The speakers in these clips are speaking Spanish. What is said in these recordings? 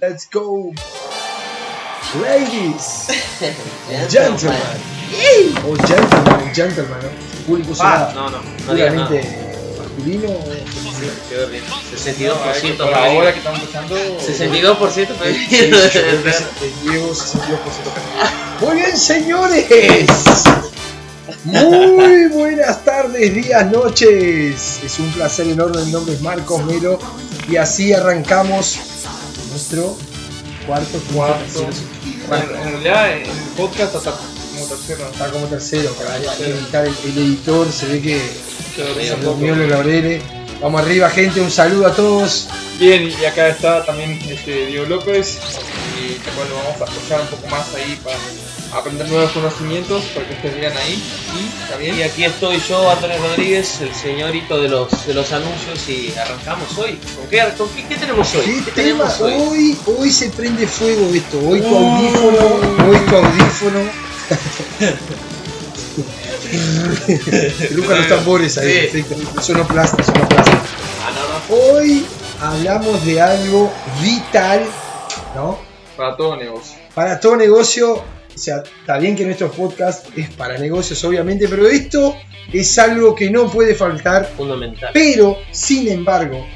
Let's go. Ladies, gentlemen. O gentlemen, gentlemen, ¿no? Público Ah, será no, no, no digas nada. puramente masculino. Por 62% ahora que estamos empezando. 62% Sí, femenino. el Diego 62% femenino. Muy bien, señores. Muy buenas tardes, días, noches. Es un placer enorme. Mi nombre es Marcos Melo. Y así arrancamos nuestro cuarto, Cuarto. Bueno, en realidad en el podcast hasta como tercero. Está como tercero, que editar el, el editor. Se ve que se durmió el laurere. Vamos arriba, gente. Un saludo a todos. Bien, y acá está también este Diego López, y lo vamos a apoyar un poco más ahí para aprender nuevos conocimientos, para que ustedes vean ahí. Y también, Y aquí estoy yo, Antonio Rodríguez, el señorito de los, de los anuncios y arrancamos hoy. ¿Con qué, con qué, qué tenemos hoy? ¿Qué ¿Qué tema? tenemos hoy? Hoy, hoy se prende fuego esto. Hoy tu audífono. Hoy tu audífono. Lucas los tambores ahí, Sí. perfecto. Sonoplasta, sonoplasta. Ah, no, no. Hoy hablamos de algo vital, ¿no? para todo negocio. Para todo negocio. O sea, está bien que nuestro podcast es para negocios, obviamente, pero esto es algo que no puede faltar Fundamental. pero, sin embargo,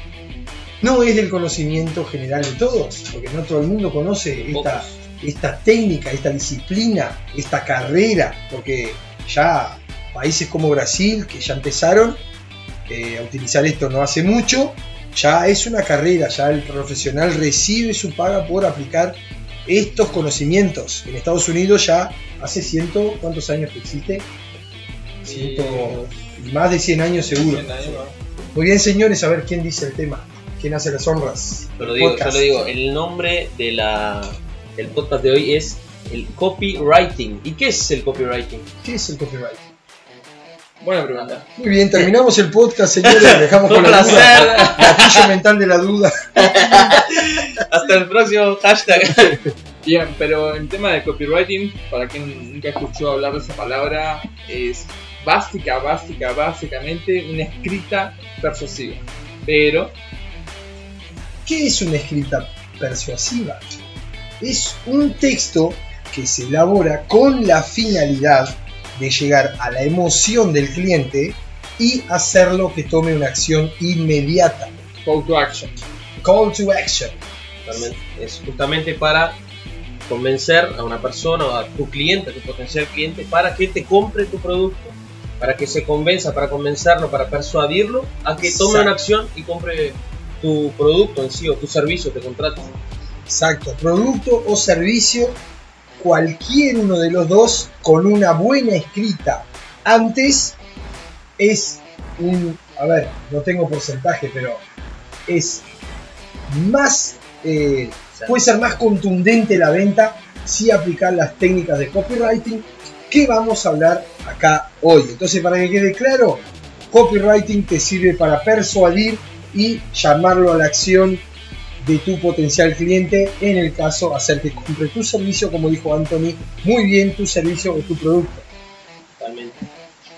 no es del conocimiento general de todos, porque no todo el mundo conoce esta, técnica, esta disciplina, esta carrera, porque ya países como Brasil, que ya empezaron eh, a utilizar esto no hace mucho, ya es una carrera, ya el profesional recibe su paga por aplicar estos conocimientos. En Estados Unidos ya hace ciento, ¿cuántos años que existe? Ciento, más de 100 años seguro. Bien, ahí va. Muy bien, señores, a ver quién dice el tema, quién hace las honras. Yo lo digo, yo Podcast. lo digo. El nombre de la, del podcast de hoy es el copywriting. ¿Y qué es el copywriting? ¿Qué es el copyright? Buena pregunta. Muy bien, terminamos el podcast, señores. Dejamos con la duda. Gatillo mental de la duda. Hasta el próximo hashtag. Bien, pero en tema de copywriting, para quien nunca escuchó hablar de esa palabra, es básica, básica, básicamente una escrita persuasiva. Pero ¿Qué es una escrita persuasiva? Es un texto que se elabora con la finalidad de llegar a la emoción del cliente y hacerlo que tome una acción inmediata. call to action. Call to action. Es justamente para convencer a una persona o a tu cliente, a tu potencial cliente, para que te compre tu producto, para que se convenza, para convencerlo, para persuadirlo a que tome Exacto. una acción y compre tu producto en sí o tu servicio, te contrate. Exacto, producto o servicio, cualquier uno de los dos con una buena escrita antes es un, a ver, no tengo porcentaje, pero es más, eh, puede ser más contundente la venta si aplicar las técnicas de copywriting que vamos a hablar acá hoy. Entonces, para que quede claro, copywriting te sirve para persuadir y llamarlo a la acción de tu potencial cliente, en el caso hacer que compre tu servicio, como dijo Anthony, muy bien tu servicio o tu producto. Totalmente.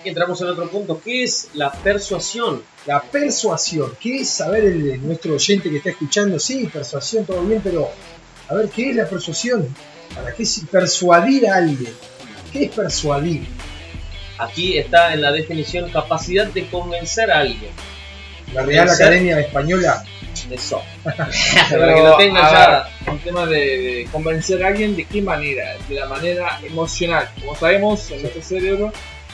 Y entramos en otro punto, ¿qué es la persuasión? La persuasión, ¿qué es saber el de nuestro oyente que está escuchando? Sí, persuasión, todo bien, pero a ver, ¿qué es la persuasión? ¿Para qué es persuadir a alguien? ¿Qué es persuadir? Aquí está en la definición capacidad de convencer a alguien. La Real. Academia Española. Eso. Pero, Para que lo tengan a ya. un tema de, de convencer a alguien, ¿de qué manera? De la manera emocional. Como sabemos, en nuestro cerebro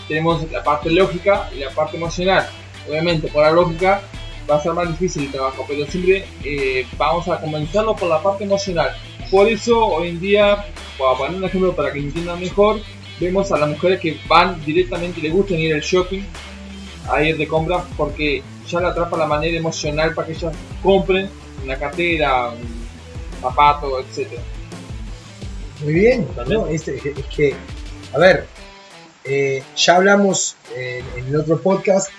tenemos la parte lógica y la parte emocional. Obviamente, por la lógica va a ser más difícil el trabajo, pero siempre eh, vamos a convencerlo por la parte emocional. Por eso, hoy en día, para poner un ejemplo para que entiendan mejor, vemos a las mujeres que van directamente y les gusta ir al shopping, a ir de compras, porque ya la atrapa la manera emocional para que ellas compren una cartera, un zapato, etc. Muy bien. ¿no? Es que, a ver, eh, ya hablamos en el otro podcast,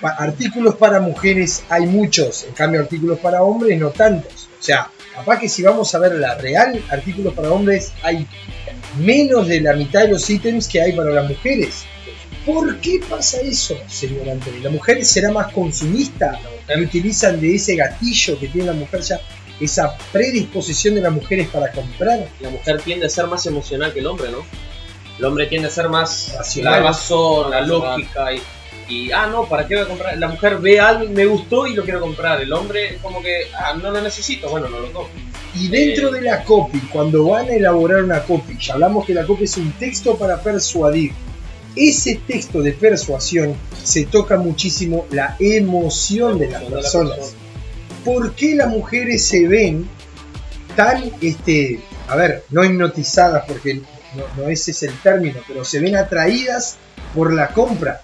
pa- artículos para mujeres hay muchos, en cambio artículos para hombres no tantos. O sea, capaz que si vamos a ver la real, artículos para hombres hay menos de la mitad de los ítems que hay para las mujeres. ¿Por qué pasa eso, señor Anthony? ¿La mujer será más consumista? ¿Y utilizan de ese gatillo que tiene la mujer ya? esa predisposición de las mujeres para comprar. La mujer tiende a ser más emocional que el hombre, ¿no? El hombre tiende a ser más Racional. la razón, la lógica y, y, ah, no, ¿para qué voy a comprar? La mujer ve algo, me gustó y lo quiero comprar. El hombre como que, ah, no lo necesito, bueno, no lo compro. Y dentro de la copy, cuando van a elaborar una copy, ya hablamos que la copy es un texto para persuadir. Ese texto de persuasión se toca muchísimo la emoción de las personas. persona. ¿Por qué las mujeres se ven tan, este, a ver, no hipnotizadas, porque no, no ese es el término, pero se ven atraídas por la compra?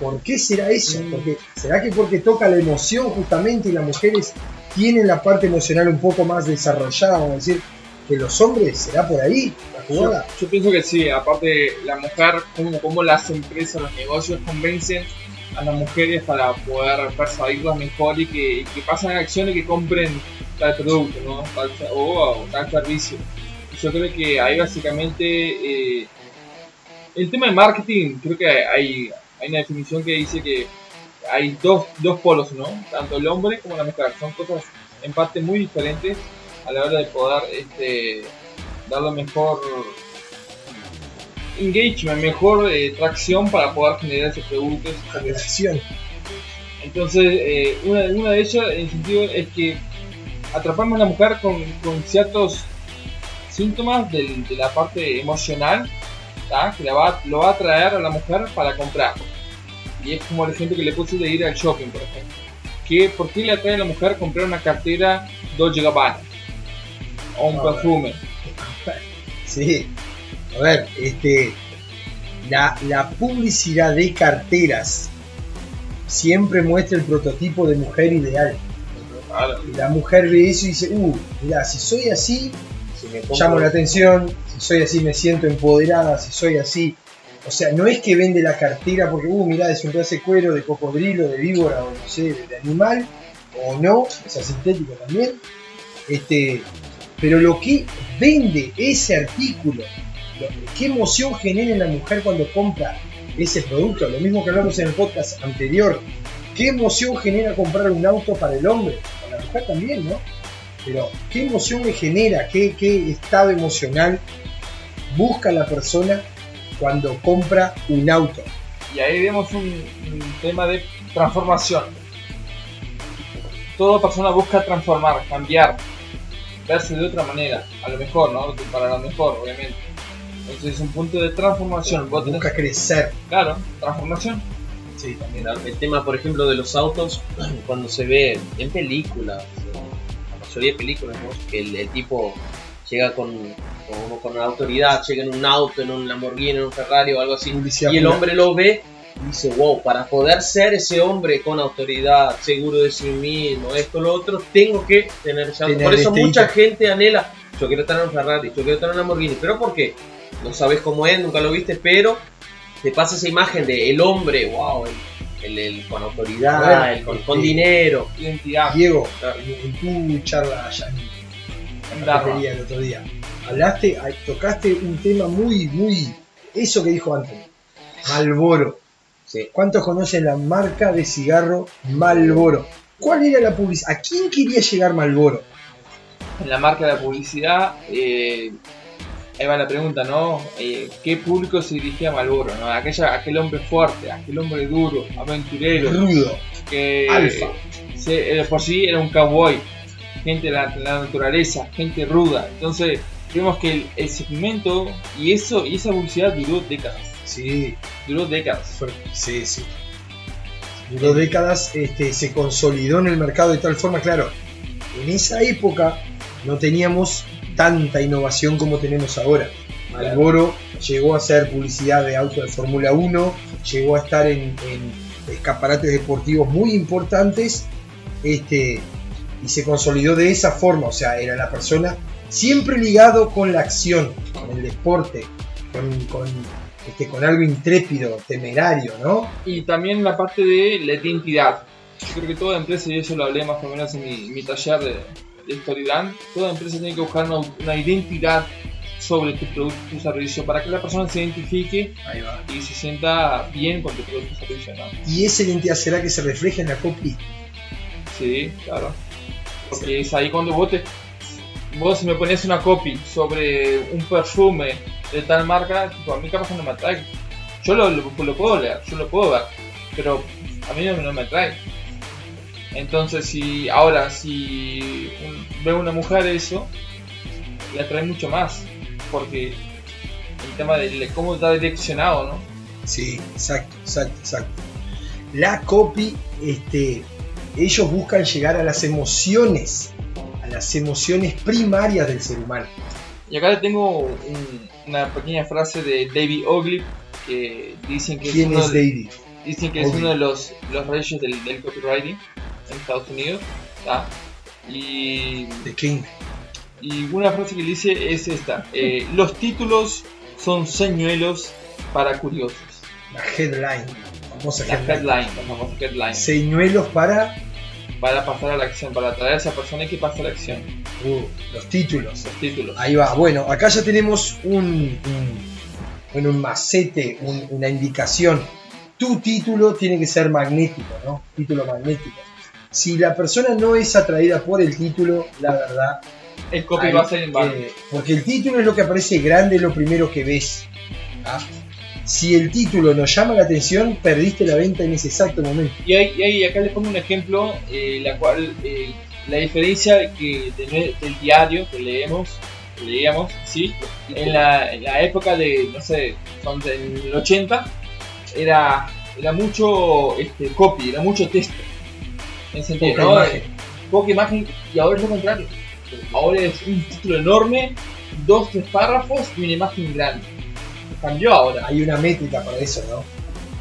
¿Por qué será eso? Mm. Porque, ¿Será que porque toca la emoción justamente y las mujeres tienen la parte emocional un poco más desarrollada? Vamos a decir, que los hombres, ¿será por ahí la Yo, jugada? yo pienso que sí, aparte la mujer, como, como las empresas, los negocios convencen a las mujeres para poder persuadirlas mejor y que, y que pasen acciones que compren tal producto ¿no? Tal- o, o tal servicio. Y Yo creo que ahí básicamente eh, el tema de marketing, creo que hay, hay una definición que dice que hay dos, dos polos, ¿no? Tanto el hombre como la mujer. Son cosas en parte muy diferentes a la hora de poder este, darle mejor engagement, mejor eh, tracción para poder generar ese producto. servicio. Acción. Entonces, eh, una, una de ellas, en el sentido, es que atrapamos a la mujer con, con ciertos síntomas del- de la parte emocional, ¿tá? que la va, lo va a atraer a la mujer para comprar. Y es como el ejemplo que le puse de ir al shopping, por ejemplo. Que, ¿Por qué le atrae a la mujer comprar una cartera Dolce Gabbana? O un Ah, perfume. Sí. A ver, este. La, la publicidad de carteras siempre muestra el prototipo de mujer ideal. Claro. Y la mujer ve eso y dice, uh, mira, si soy así, Si me compro- llamo la atención, si soy así me siento empoderada, si soy así. O sea, no es que vende la cartera porque, uh, mirá, es un pedazo de cuero, de cocodrilo, de víbora, o no sé, de animal, o no, o sea, sintético también. Este, pero lo que vende ese artículo, lo- qué emoción genera en la mujer cuando compra ese producto, lo mismo que hablamos en el podcast anterior, qué emoción genera comprar un auto para el hombre, para la mujer también, ¿no? Pero qué emoción le genera, qué, qué estado emocional busca la persona cuando compra un auto. Y ahí vemos un, un tema de transformación. Toda persona busca transformar, cambiar, verse de otra manera, a lo mejor, ¿no? Para lo mejor, obviamente. Entonces es un punto de transformación. Vos tenés- Busca crecer. claro, transformación. Sí, también. El tema, por ejemplo, de los autos, cuando se ve en películas, la mayoría de películas, ¿no? que el, el tipo llega con, con, con autoridad, llega en un auto, en un Lamborghini, en un Ferrari o algo así, y el hombre lo ve dice, wow, para poder ser ese hombre con autoridad, seguro de sí mismo, esto, lo otro, tengo que tener Por eso mucha gente anhela, yo quiero tener un Ferrari, yo quiero tener un Lamborghini, pero ¿por qué? No sabes cómo es, nunca lo viste, pero te pasa esa imagen de el hombre, wow, el, el- el con autoridad, el con, este- con dinero. Identidad. Diego, en tu charla allá en la cafetería el otro día, hablaste, tocaste un tema muy, muy, eso que dijo antes, Malboro. Sí. ¿Cuántos conocen la marca de cigarro Malboro? ¿Cuál era la publicidad? ¿A quién quería llegar Malboro? En la marca de la publicidad, eh, ahí va la pregunta, ¿no? Eh, ¿Qué público se dirigía a Malboro? ¿no? Aquella, aquel hombre fuerte, aquel hombre duro, aventurero, Rudo, que alfa. se- eh, por sí era un cowboy, gente de la, de la naturaleza, gente ruda. Entonces, vemos que el, el segmento y eso y esa publicidad duró décadas. Sí, Duró décadas. fue- sí, sí. Duró décadas, este, se consolidó en el mercado de tal forma, claro, en esa época no teníamos tanta innovación como tenemos ahora. Malboro llegó a hacer publicidad de autos de Fórmula 1, llegó a estar en, en escaparates deportivos muy importantes este, y se consolidó de esa forma, o sea, era la persona siempre ligado con la acción, con el deporte, con, con, este, con algo intrépido, temerario, ¿no? Y también la parte de la identidad. Yo creo que toda empresa, y eso lo hablé más o menos en mi, mi taller de, de Storyland, toda empresa tiene que buscar una, una identidad sobre tu producto, tu servicio, para que la persona se identifique y se sienta bien con tu producto o servicio. ¿no? ¿Y esa identidad será que se refleja en la copy? Sí, claro. Porque es ahí cuando vos te. Vos si me pones una copy sobre un perfume de tal marca, tipo, a mí capaz no me atrae. Yo lo puedo leer, yo lo puedo ver, pero a mí no, no me atrae. Entonces, si ahora, si un- veo una mujer eso, le atrae mucho más, porque el tema de cómo está direccionado, ¿no? Sí, exacto, exacto, exacto. La copy, este, ellos buscan llegar a las emociones, a las emociones primarias del ser humano. Y acá tengo un- una pequeña frase de David Ogley que dicen que ¿Quién es uno es de, David? dicen que es Ogley? uno de los, los reyes del, del copywriting en Estados Unidos. ¿tá? Y, The King. y una frase que dice es esta: eh, Los títulos son señuelos para curiosos. La headline, famosa La headline. headline, la famosa headline. Señuelos para Para pasar a la acción, para atraer a esa persona que pasa a la acción. Los títulos. Los títulos. Ahí va. Bueno, acá ya tenemos un, un- bueno, un macete, un- una indicación. Tu título tiene que ser magnético, ¿no? Título magnético. Si la persona no es atraída por el título, la verdad, El copy Ahí, va a ser en vano. eh, porque el título es lo que aparece grande, lo primero que ves. ¿ah? Si el título nos llama la atención, perdiste la venta en ese exacto momento. Y, hay, y hay- acá les pongo un ejemplo, eh, la cual eh, la diferencia que de del diario que leemos, que leíamos, sí, en la, en la época de, no sé, en el 80, era, era mucho este, copy, era mucho texto. En sentido, Poca ¿no? imagen. Poca imagen, y ahora es lo contrario. Ahora es un título enorme, dos, tres párrafos y una imagen grande. Cambió ahora. Hay una métrica para eso, ¿no?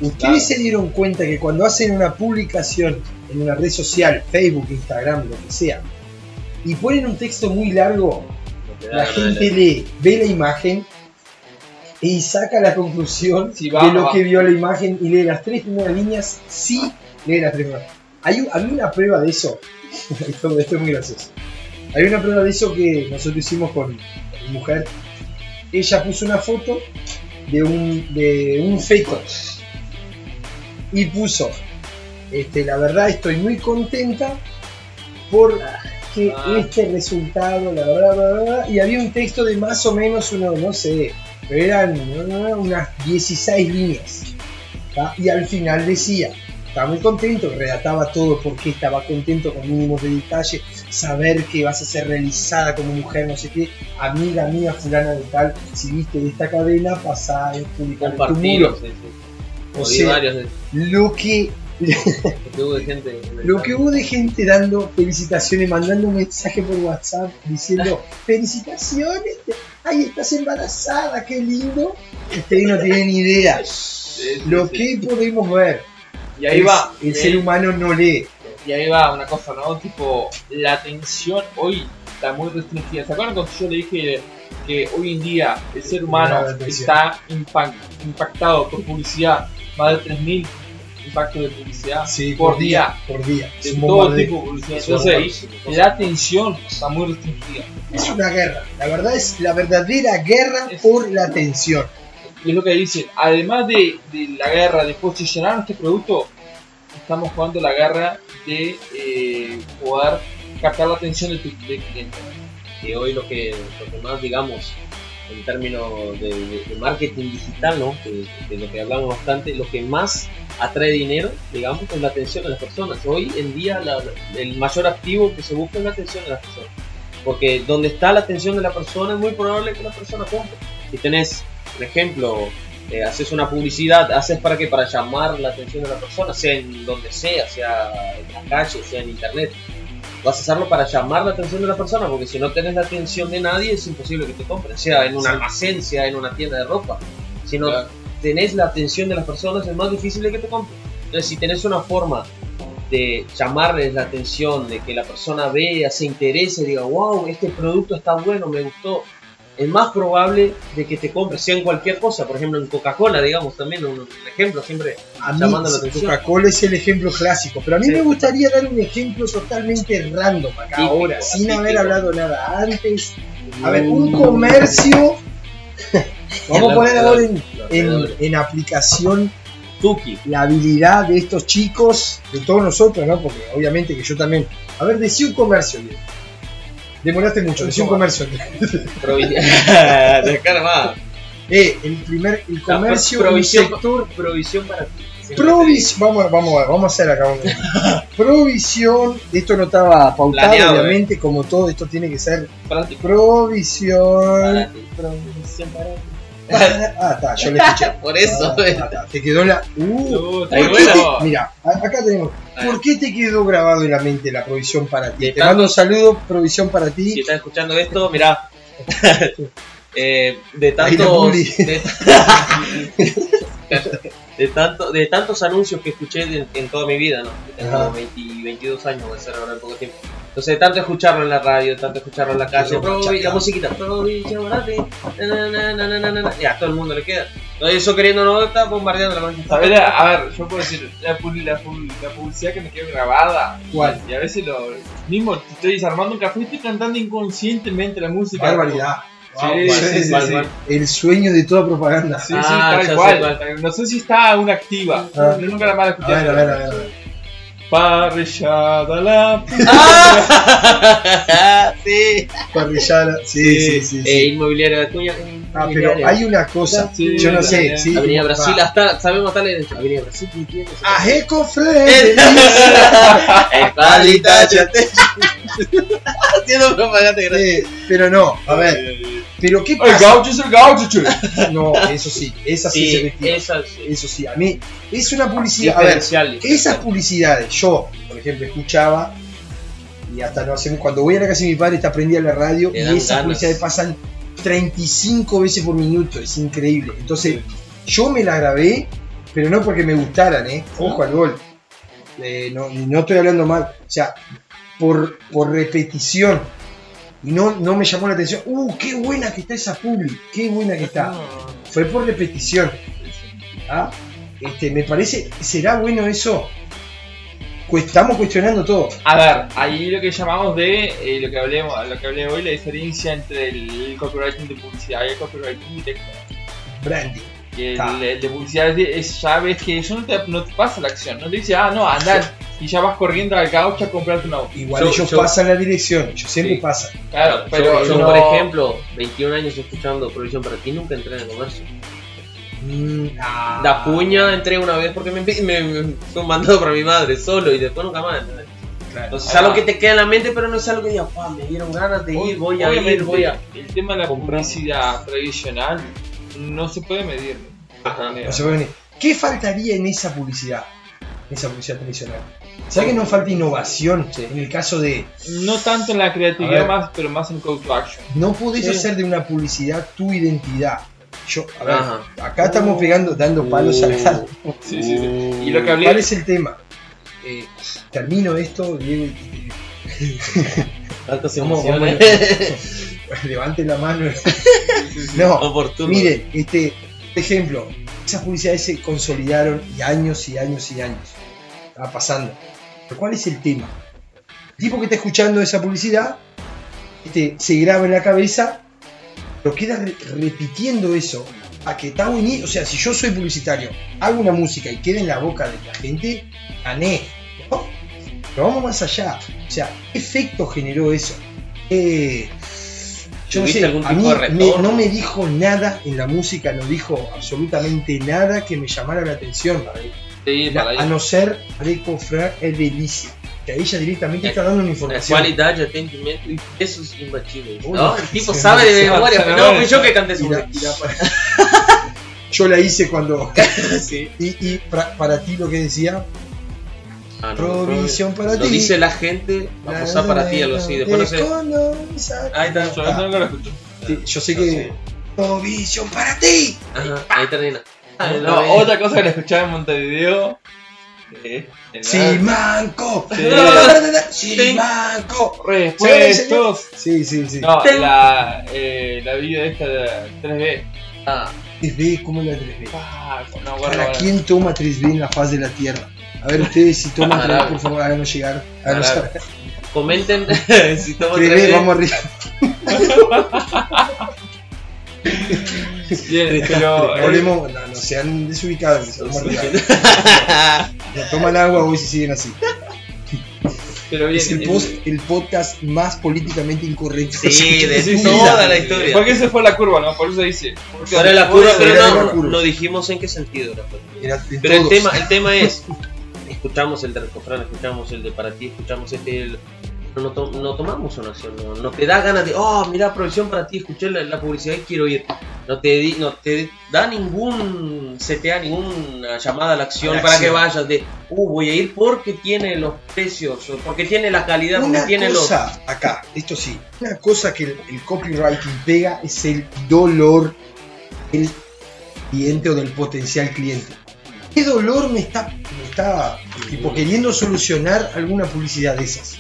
Ustedes Claro. se dieron cuenta que cuando hacen una publicación en una red social, Facebook, Instagram, lo que sea, y ponen un texto muy largo, la gente leer. lee, ve la imagen y saca la conclusión va, de lo va. que vio la imagen y lee las tres primeras líneas, sí lee las tres primeras. Hay, había una prueba de eso, esto, esto es muy gracioso. Hay una prueba de eso que nosotros hicimos con, con mi mujer. Ella puso una foto de un, de un feto y puso, este, la verdad estoy muy contenta por que Ah. este resultado, la verdad, bla, bla, y había un texto de más o menos uno, no sé, eran unas 16 líneas. ¿tá? Y al final decía, estaba muy contento, relataba todo porque estaba contento con mínimos de detalle, saber que vas a ser realizada como mujer, no sé qué, amiga mía fulana de tal, si viste de esta cadena, pasá a publicar en tu Compartido, muro. sí, sí. O O sea, varios de, Lo que, porque hubo de gente. lo que hubo de gente dando felicitaciones, mandando un mensaje por WhatsApp diciendo felicitaciones, ay estás embarazada, qué lindo. Ustedes no tienen idea. Lo que podemos ver, Y ahí es- va. el ser ahí- humano no lee. Y ahí va una cosa, ¿no? Tipo, la atención hoy está muy restringida. ¿Se acuerdan cuando yo le dije que hoy en día el ser humano está impact- impactado por publicidad? Más de 3.000 impactos de publicidad Sí, por día. por día. De todo tipo de publicidad. Entonces, la atención está muy restringida. Es una guerra. La verdad es la verdadera guerra Es- por la atención. Y es lo que dicen, además de, de la guerra de posicionar nuestro producto, estamos jugando la guerra de eh, poder captar la atención de tu del cliente. que hoy lo que, lo que más, digamos, en términos de, marketing digital, ¿no? De, lo que hablamos bastante, lo que más atrae dinero, digamos, es la atención de las personas. Hoy en día el mayor activo que se busca es la atención de las personas. Porque donde está la atención de la persona es muy probable que la persona compre. Si tenés, por ejemplo, eh, haces una publicidad, haces para que para llamar la atención de la persona, sea en donde sea, sea en la calle, sea en internet vas a hacerlo para llamar la atención de la persona, porque si no tenés la atención de nadie es imposible que te compren, sea en un almacén, sea en una tienda de ropa. Si no Claro. tenés la atención de las personas es más difícil de que te compren. Entonces si tenés una forma de llamarles la atención, de que la persona vea, se interese, diga, wow, este producto está bueno, me gustó, es más probable de que te compre, sea en cualquier cosa, por ejemplo en Coca-Cola, digamos, también un, ejemplo, siempre A mí llamando la atención. Coca-Cola es el ejemplo clásico, pero a mí Sí. me gustaría dar un ejemplo totalmente random acá Típico, ahora, sin típico. haber hablado nada antes. A ver, un comercio. Vamos a poner ahora en, en, en aplicación Tuki. la habilidad de estos chicos, de todos nosotros, ¿no? Porque obviamente que yo también. A ver, decí un comercio, Diego. Demoraste mucho, decí un comercio. Provi- de acá nomás. Eh, el primer, el comercio, provisión, sector. provisión para ti. Provisión, vamos, vamos, a- vamos a hacer acá un. Provisión, esto no estaba pautado, Planeado, obviamente, como todo esto tiene que ser. Provisión. Provisión para ti. Ah, está, yo le escuché. Por eso, Ah, está, te quedó la. Uh, Uh, Ahí ¿por qué bueno. te- Mira, acá tenemos. ¿Por qué te quedó grabado en la mente la provisión para ti? Te mando un saludo, provisión para Si ti. estás escuchando esto, mirá. Eh, de tantos de, de tanto, de tantos anuncios que escuché en toda mi vida, ¿no? Tengo Ajá. 20 22 años, voy a ser ahora en poco tiempo. Entonces, tanto escucharlo en la radio, tanto escucharlo en la calle, provi- la musiquita, na, ya, todo el mundo le queda. Entonces, eso queriendo no está bombardeando la mancha. A ver, a ver, yo puedo decir, la, la, la publicidad que me quedó grabada. ¿Cuál? Y a veces lo mismo estoy desarmando un café y estoy cantando inconscientemente la música. Barbaridad. Sí, Wow, sí, sí, sí, ¿Cuál, sí. El sueño de toda propaganda. Sí, sí, Ah, sé tal cual. No sé si está aún activa. Ah. Nunca la más la A ver, a ver, a ver. Parrillada la ¡Ah! sí. Parrillada. Sí, sí, sí. sí. Eh, inmobiliaria de Acuña. Ah, pero hay una cosa. Sí, Yo no sé. sí. Avenida Brasil, va. hasta, sabemos la Avenida Brasil. A Ecofre. Eh, palita, ya te- Haciendo propaganda gratis. Eh, Pero no, a ver. Pero ¿qué El pasa? gaucho es el gaucho. No, eso sí. Esa sí, se esa sí. Eso sí. A mí es una publicidad. A ver, esas publicidades, yo, por ejemplo, escuchaba y hasta no hace cuando voy a la casa de mi padre está prendida la radio y esas ganas. publicidades pasan 35 veces por minuto, es increíble. Entonces, yo me la grabé, pero no porque me gustaran, ¿eh? Ojo al gol. Eh, no, no estoy hablando mal, o sea, por, por repetición. Y no, no me llamó la atención. ¡Uh, qué buena que está esa publi! ¡Qué buena que está! Fue por repetición. ¿Ah? Este, me parece, ¿será bueno eso? Estamos cuestionando todo. A ver, ahí lo que llamamos de eh, lo que hablemos, lo que hablé hoy, la diferencia entre el copywriting de publicidad y el copywriting de. Branding. Que Ah. el, el de publicidad es, ya ves que eso no te, no te pasa la acción, no te dice, ah, no, andar y ya vas corriendo al gaucho a comprarte un auto. Igual Yo- ellos yo- pasan la dirección, ellos siempre Sí. pasan. Claro, Yo- pero yo, no- por ejemplo, 21 años escuchando Provisión para ti, nunca entré en el comercio. Da puña entré una vez porque me, me, me fue un mandado para mi madre solo y después nunca más. ¿entendés? Claro. Entonces es algo que te queda en la mente, pero no es algo que diga, "Pua, me dieron ganas de ir, voy a ir, voy a. El tema de la publicidad tradicional no se puede medir. Ajá. No se puede venir. ¿Qué faltaría en esa publicidad? En esa publicidad tradicional. ¿Sabes que no falta innovación Sí. en el caso de No tanto en la creatividad, más, pero más en call to action. no podés Sí. hacer de una publicidad tu identidad? Yo, a ver, Ajá. acá estamos pegando, dando palos a la Sí, sí, sí. Y lo que hablé ¿Cuál es el tema? Eh, termino esto, Diego, levante la mano. no, Oportuno. miren, este ejemplo, esas publicidades se consolidaron y años y años y años. Estaba pasando. Pero ¿cuál es el tema? El tipo que está escuchando esa publicidad este, se graba en la cabeza, pero queda re- repitiendo eso. A que está buenísimo. O sea, si yo soy publicitario, hago una música y queda en la boca de la gente, gané. ¿no? Pero vamos más allá. O sea, ¿qué efecto generó eso? Eh, yo no ¿Tuviste sé, algún a mí me- no me dijo nada en la música, no dijo absolutamente nada que me llamara la atención. Sí, La- a no ser recofrar es delicia. Que ahí ella directamente está dando una La información. cualidad, ya atendimiento, y eso es imbatible. Uy, ¿no? El tipo sabe de me- memoria, se pero me- no, fui yo que canté su Y la- y la- Yo la hice cuando. sí. Y, y para, para ti lo que decía, Ah, no, provisión para Lo ti. dice la gente, va a para ti, algo así. Después no sé. Ahí está. Yo no lo escucho. Yo sé que. Provisión para ti. Ajá, ahí termina. Ah, No, ve- otra cosa que la escuchaba en Montevideo. La- Simanco. Sí. Simanco. Repuestos. Sí, sí, sí. No, Ten- la, eh, la video esta de 3D. Ah, 3D, ¿cómo es la 3D? Ah, no ¿Para quién toma 3D en la faz de la Tierra? A ver, ustedes si toman 3D, por favor, háganos llegar. Háganos Claro. comenten si estamos 3D, vamos arriba. Bien, pero. eh, Volvemos, no, no sean desubicados, vamos a No toman agua hoy si siguen así. pero bien. Es el, el- post- el podcast más políticamente incorrecto. Sí, de Sí, sí, toda la historia. Porque ese fue la curva, ¿no? Por eso dice. Porque Ahora la curva, pero no, la curva. no dijimos en qué sentido era. pues. Era Pero el tema, el tema es, escuchamos el de Recofrán, escuchamos el de para ti, escuchamos este, el- no, no, to- no tomamos una acción, no, no te da ganas de, oh, mira, provisión para ti, escuché la, la publicidad y quiero ir. No te, di- no te da ningún CTA, ninguna llamada a la acción la para que vayas de, uh, voy a ir porque tiene los precios, porque tiene la calidad, porque Una tiene los... cosa, acá, esto sí, una cosa que el, el copywriting pega es el dolor del cliente o del potencial cliente. ¿Qué dolor me está, me está tipo, queriendo solucionar alguna publicidad de esas?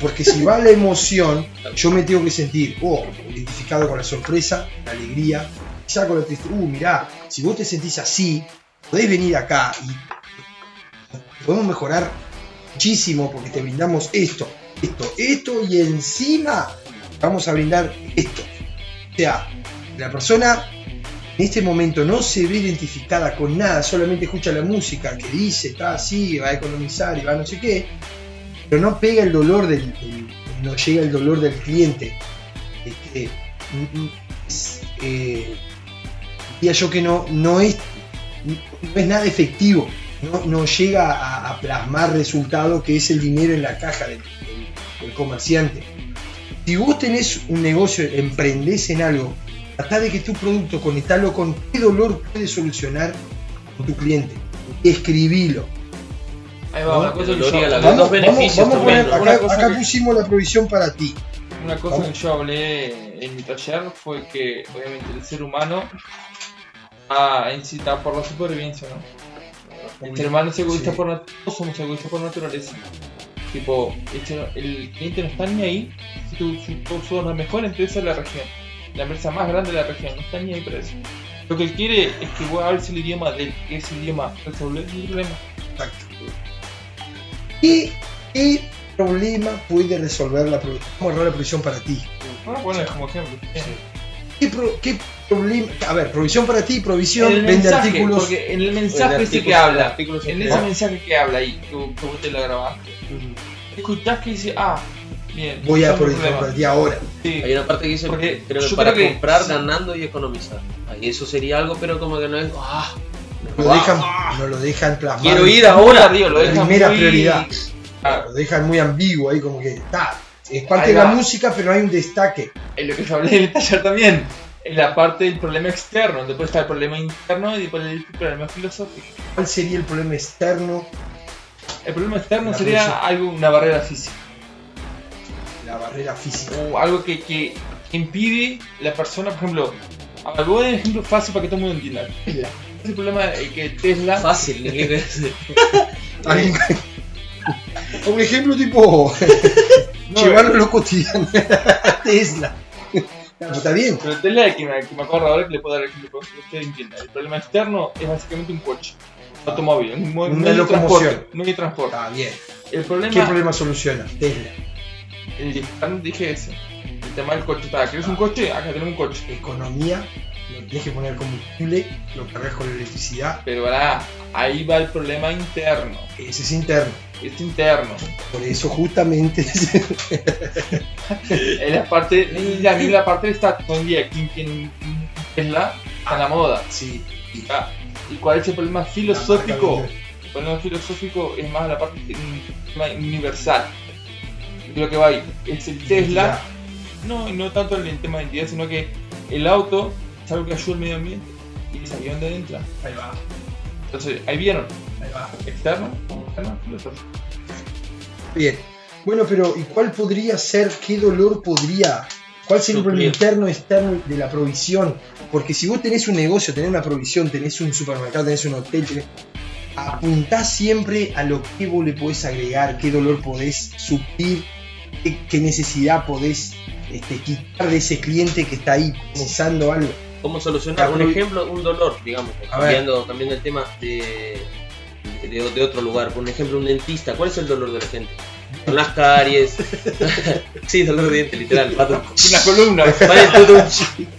Porque si va la emoción, yo me tengo que sentir, oh, identificado con la sorpresa, la alegría, quizá con la tristeza. Uh, mirá, si vos te sentís así, podés venir acá y podemos mejorar muchísimo porque te brindamos esto, esto, esto y encima vamos a brindar esto. O sea, la persona en este momento no se ve identificada con nada, solamente escucha la música que dice, está así, va a economizar y va a no sé qué, pero no pega el dolor del, no llega el dolor del cliente. Este, mm, mm, eh, diría yo que no, no es no es nada efectivo, no, no llega a, plasmar resultado que es el dinero en la caja del, comerciante. Si vos tenés un negocio, emprendés en algo, tratá de que tu producto conectarlo con qué dolor puede solucionar con tu cliente. Escribilo. Ahí va, una cosa que Lo yo, la- una, dos beneficios a también, poner-. Una acá, cosa acá que- pusimos la provisión para ti. cosa Vamos. que yo hablé en mi taller fue que, obviamente, el ser humano ah, incita por la supervivencia, ¿no? El ser humano es egoísta Sí. por nat- todos somos egoístas por naturaleza. Tipo, el, ser- el cliente no está ni ahí si tú, si tú sos la mejor empresa de la región, la empresa más grande de la región, no está ni ahí para eso. Lo que él quiere es que vos hables el idioma de él, que ese idioma resuelve el problema. Exacto. ¿Qué, qué problema puede resolver la provisión? Vamos a agarrar la provisión para ti. Vamos a poner como ejemplo. ¿Qué, pro- qué problema? A ver, provisión para ti, provisión, En el vende mensaje, artículos. porque en el mensaje ese que habla, artículos en ese mensaje que habla que vos te lo grabaste, escuchás que dice, ah, bien, Voy a para ti ahora. Sí. Hay una parte que dice, Porque creo que para creo que- comprar sí. ganando y economizar. Ahí eso sería algo, pero como que no es, ah, Lo dejan, ah, no lo dejan plasmar. quiero ir ahora. arriba, lo dejan Primera muy- prioridad. Ah, Lo dejan muy ambiguo ahí, como que está. Es parte de la música, pero no hay un destaque. en lo que yo hablé en el taller también, en la parte del problema externo, después está el problema interno y después el problema filosófico. ¿Cuál sería el problema externo? El problema externo La sería algo, una barrera física, La barrera física. o algo que, que impide la persona, por ejemplo, a ver, voy a dar un ejemplo fácil para que todo el mundo entienda. Es el problema de que Tesla Fácil, ni que- Alguien- Un ejemplo tipo. No, llevarlo a lo cotidiano. Tesla. Está bien. Pero Tesla es que me, que me acuerdo ahora que le puedo dar el ejemplo para que usted entienda. El problema externo es básicamente un coche, un automóvil, un, medio de locomoción. transporte. Medio de transporte. Está bien. El problema, ¿Qué problema soluciona? Tesla. el externo dije ese. El tema del coche. Está, ¿Quieres un coche? Acá tenemos un coche. Economía. Lo tienes que poner combustible. Lo cargas con electricidad. Pero verá, ahí va el problema interno. Ese es interno. Es interno. Por eso, justamente. Es la parte, y a mí la parte de en día, quien tiene Tesla está en la moda. sí. Ah, ¿Y cuál es el problema filosófico? El problema filosófico es más la parte universal. Creo que va ahí. Es el Tesla. No, no tanto en el tema de identidad, sino que el auto es algo que ayuda al medio ambiente. Y es ahí donde entra. Ahí va. Entonces, ahí vieron. Ahí va. Externo, externo, filosófico. Bien. Bueno, pero ¿y cuál podría ser, qué dolor podría, cuál sería el problema interno externo de la provisión? Porque si vos tenés un negocio, tenés una provisión, tenés un supermercado, tenés un hotel, tenés- apuntás siempre a lo que vos le podés agregar, qué dolor podés suplir, qué, qué necesidad podés este, quitar de ese cliente que está ahí pensando algo. ¿Cómo solucionar? La Un ejemplo, un dolor, digamos, cambiando, cambiando el tema de, de, de otro lugar. Por ejemplo, un dentista. ¿Cuál es el dolor de la gente? Con las caries. sí, dolor de dientes, literal. Una columna.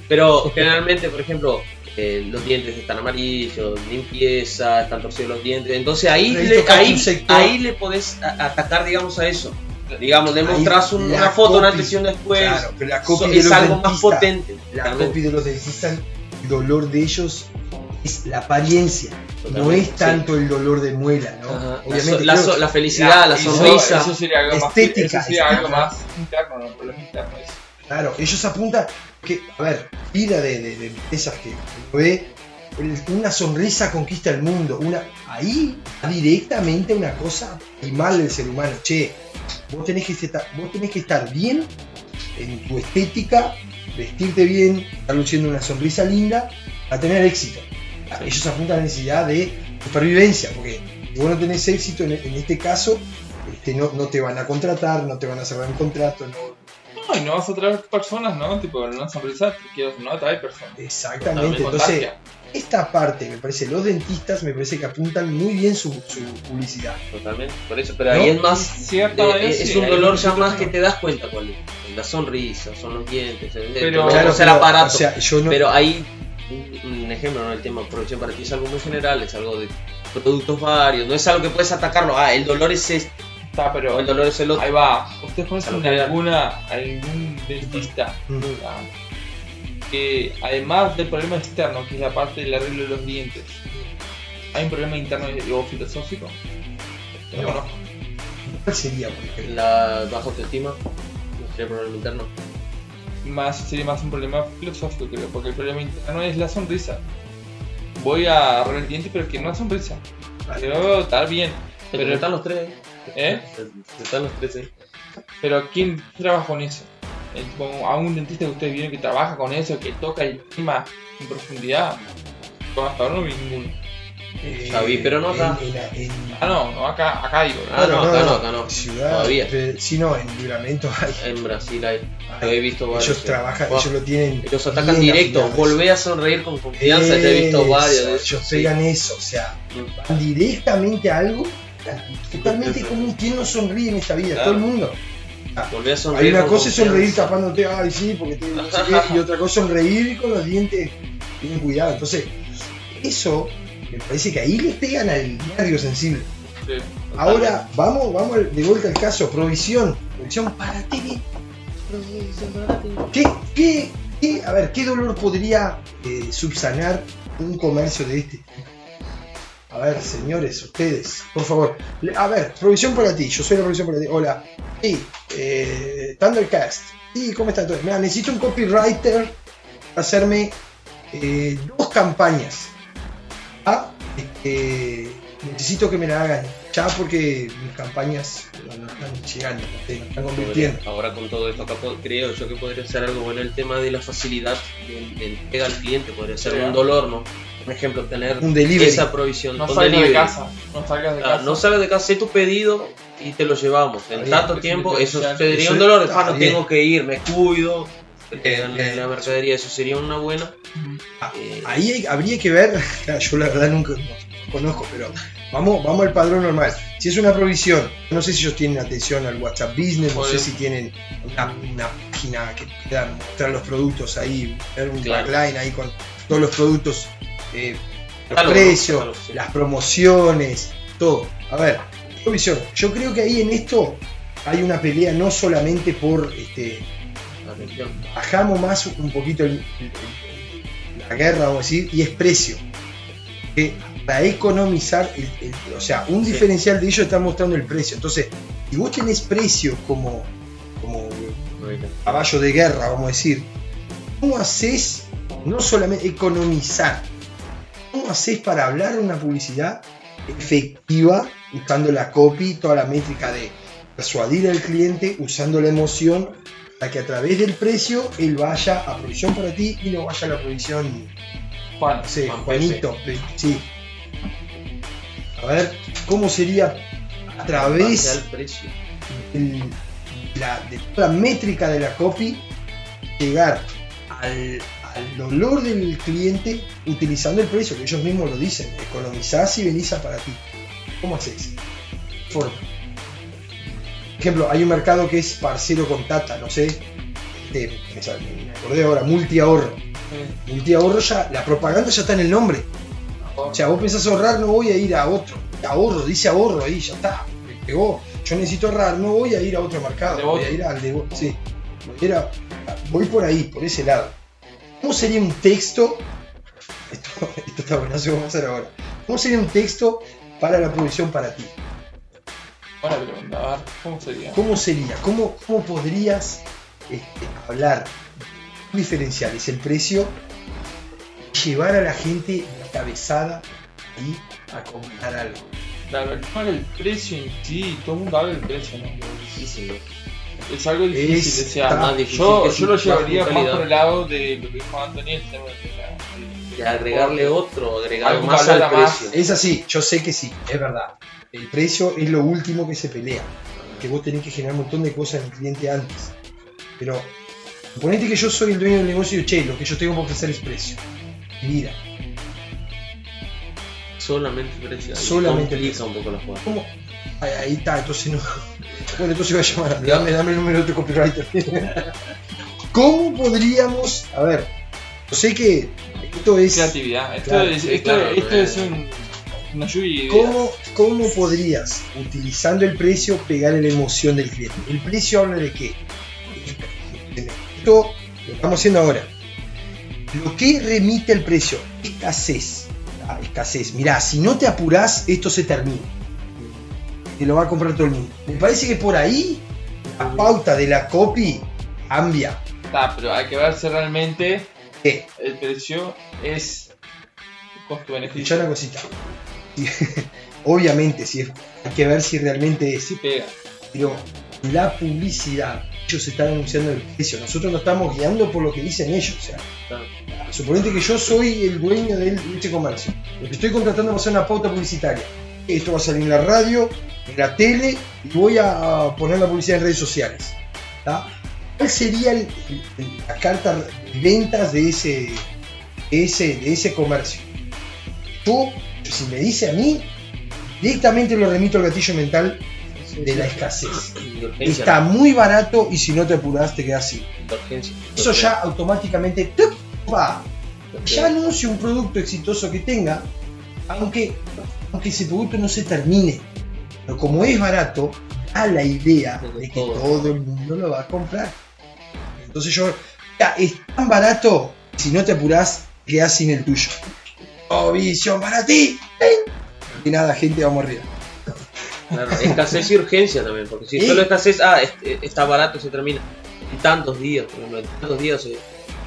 Pero generalmente, por ejemplo, eh, los dientes están amarillos, limpieza, están torcidos los dientes. Entonces ahí, le, ahí, ahí le podés atacar, digamos, a eso. Digamos, le Ahí mostrás un- la una foto, una copy- antes y un después. Claro, pero la So- copy de es algo más potente. La copy de los dentistas, el dolor de ellos es la apariencia. No Totalmente, es tanto el dolor de muela, ¿no? Ajá. La, Obviamente, so- la so- la felicidad, la Eso- sonrisa. Eso, sería algo más, Estética, eso sería algo más interno, no, eso. Claro, ellos apuntan que, a ver, pila de, de, de empresas que uno ve, una sonrisa conquista el mundo, una, ahí directamente una cosa primal del ser humano. Che, vos tenés que estar, vos tenés que estar bien en tu estética, vestirte bien, estar luciendo una sonrisa linda para tener éxito. Ellos apuntan a la necesidad de supervivencia, porque si vos no tenés éxito en, en este caso, este, no, no te van a contratar, no te van a cerrar un contrato, no, No, y no vas a traer personas, ¿no? Tipo, en una sonrisa, te quiero no traer personas. Exactamente, entonces. Esta parte me parece, los dentistas me parece que apuntan muy bien su, su publicidad. Totalmente. Por eso, pero ¿No? ahí es más. Es sí, un dolor ya más que te das cuenta cuál es. La sonrisa, son los dientes, el, Pero- el, Claro, el aparato. o sea, yo no, Pero hay un, un ejemplo, ¿no? El tema de producción para ti es algo muy general, es algo de productos varios, no es algo que puedes atacarlo. Ah, el dolor es este, Está, o pero el dolor es el otro. ahí va. ¿Ustedes conocen alguna, algún dentista Mm. ah, que además del problema externo, que es la parte del arreglo de los dientes, hay un problema interno o filosófico? No. no. ¿cuál sería, por ejemplo? La baja autoestima, no sería problema interno. Más, sería más un problema filosófico, creo, porque el problema interno es la sonrisa. Voy a arreglar el diente, pero que no sonrisa. Quiero estar bien. Pero Pero, están los tres, ¿eh? están los tres, ¿eh? Pero ¿quién trabaja con eso? A un dentista que ustedes vieron que trabaja con eso, que toca el tema en profundidad. Yo hasta ahora no vi ninguno. Eh, Ya vi, pero no acá. En, en- en- Ah, no, no acá, acá digo. ¿no? Ah, no, acá no, acá no. Ciudad, Todavía. eh, sí, no, en Libramento hay. En Brasil hay. hay- Yo he visto varios. ellos trabajan, Buah, ellos lo tienen. Ellos atacan bien directo, volvé a sonreír con confianza, te he visto varios de Ellos sí. pegan eso, o sea, Mm. van directamente a algo totalmente común. ¿Quién no sonríe en esta vida? Claro. Todo el mundo. Volvé a sonreír. Hay una cosa es sonreír tapándote, ay sí, porque te, no sé qué, y otra cosa es sonreír con los dientes bien cuidados. Entonces, eso me parece que ahí le pegan al nervio sensible. Sí. Ahora, vamos, vamos de vuelta al caso, provisión. Provisión para TV. ¿Qué, qué, qué- a ver, qué dolor podría eh, subsanar un comercio de este? A ver, señores, ustedes, por favor. A ver, provisión para ti, yo soy la provisión para ti. Hola. Sí, eh, Thundercast. Sí, ¿cómo está todo? Mira, necesito un copywriter para hacerme eh, dos campañas. Ah, este, necesito que me la hagan ya porque mis campañas no, están llegando, no están convirtiendo. Ahora con todo esto creo yo que podría ser algo bueno el tema de la facilidad de, de entrega al cliente, podría ser un dolor, ¿no? Por ejemplo, tener Un delivery. esa provisión. No salgas de casa. No salgas de Ah, casa. no salgas de casa, sé tu pedido y te lo llevamos. En Ahí, tanto tiempo, eso sería un dolor. Ah, no tengo que ir, me cuido. dan bien. la mercadería, eso sería una buena. Ujú. eh, Ahí hay- habría que ver, yo la verdad nunca no conozco, pero vamos, vamos al padrón normal. Si es una provisión, no sé si ellos tienen atención al WhatsApp Business, no sé si tienen una, una página que puedan mostrar los productos ahí, ver un Claro. backline ahí con todos los productos, eh, los precios, sí. las promociones, todo. A ver, provisión. Yo creo que ahí en esto hay una pelea no solamente por este, bajamos más un poquito el- el- el- la guerra, vamos a decir, y es precio. Que para economizar, el- o sea, un Sí. diferencial de ellos está mostrando el precio. Entonces, si vos tenés precio como, como caballo de guerra, vamos a decir, ¿cómo haces no solamente economizar? ¿Cómo haces para hablar de una publicidad efectiva, usando la copy, toda la métrica de persuadir al cliente, usando la emoción, para que a través del precio él vaya a provisión para ti y no vaya a la provisión, Juan. Juan Juanito, sí. A ver, ¿cómo sería a través precio. el- la, de toda la métrica de la copy llegar al, al dolor del cliente utilizando el precio, que ellos mismos lo dicen, economizás y venís a para ti. ¿Cómo haces? Forma. Por ejemplo, hay un mercado que es parcero con Tata, no sé. Este, me acordé ahora, multiahorro. Multiahorro ya, la propaganda ya está en el nombre. O sea, vos pensás ahorrar, no voy a ir a otro. Ahorro, dice ahorro ahí, ya está. Me pegó. Yo necesito ahorrar, no voy a ir a otro mercado. De Voy a ir al de vos. Sí. Voy, a- voy por ahí, por ese lado. ¿Cómo sería un texto? Esto, esto está bueno, eso vamos a hacer ahora. ¿Cómo sería un texto para la provisión para ti? Buena pregunta, a ver, ¿cómo sería? ¿Cómo sería? ¿Cómo, cómo podrías este, hablar diferenciales? El precio, llevar a la gente cabezada y a comprar algo. Claro, el precio en sí, todo el mundo habla del precio, ¿no? Difícil, ¿no? Es algo difícil, Es o sea, más difícil yo, que yo lo llevaría más por el lado de lo que dijo Anthony, el tema de la- de- Y agregarle otro, agregar Algo más al a más. precio. Es así, yo sé que sí, es verdad. El precio es lo último que se pelea. Que vos tenés que generar un montón de cosas en el cliente antes. Pero, suponete que yo soy el dueño del negocio y che, lo que yo tengo que ofrecer es precio. Mira, Solamente precio. Solamente complica un poco la jugada. ¿cómo? Ahí, ahí está, entonces no. Bueno, entonces voy a llamar a dame, dame el número de otro copywriter. ¿Cómo podríamos.? A ver, yo sé que esto es. creatividad. Esto Claro, es, esto, claro, esto es es- un, una lluvia de ideas. ¿Cómo, ¿Cómo podrías, utilizando el precio, pegarle la emoción del cliente? ¿El precio habla de qué? Esto lo estamos haciendo ahora. Lo que remite el precio, escasez. Ah, escasez. Mirá, si no te apurás, esto se termina. Te lo va a comprar todo el mundo. Me parece que por ahí la pauta de la copy cambia. Está, pero hay que ver si realmente ¿Qué? el precio es costo-beneficio. una cosita. Sí, Obviamente, si es- hay que ver si realmente es. Sí pega. Pero la publicidad, ellos están anunciando el precio. Nosotros nos estamos guiando por lo que dicen ellos. O sea, Claro. suponete que yo soy el dueño del de este comercio. Estoy contratando para hacer una pauta publicitaria. Esto va a salir en la radio, en la tele y voy a poner la publicidad en redes sociales. ¿tá? ¿Cuál sería el- el- la carta de ventas de ese, ese, de ese comercio? Yo, si me dice a mí, directamente lo remito al gatillo mental de la escasez. Está muy barato y si no te apuras te quedas así. Eso ya automáticamente va. Ya anuncio un producto exitoso que tenga, aunque, aunque ese producto no se termine. Pero como es barato, da la idea de que Todo. todo el mundo lo va a comprar. Entonces yo, ya, es tan barato, si no te apurás, quedás sin el tuyo. Oh, visión para ti. Y nada, gente, vamos arriba. Claro, escasez y urgencia también, porque si Sí. solo escasez, ah, es- está barato, se termina. En tantos días, por ejemplo, en tantos días se,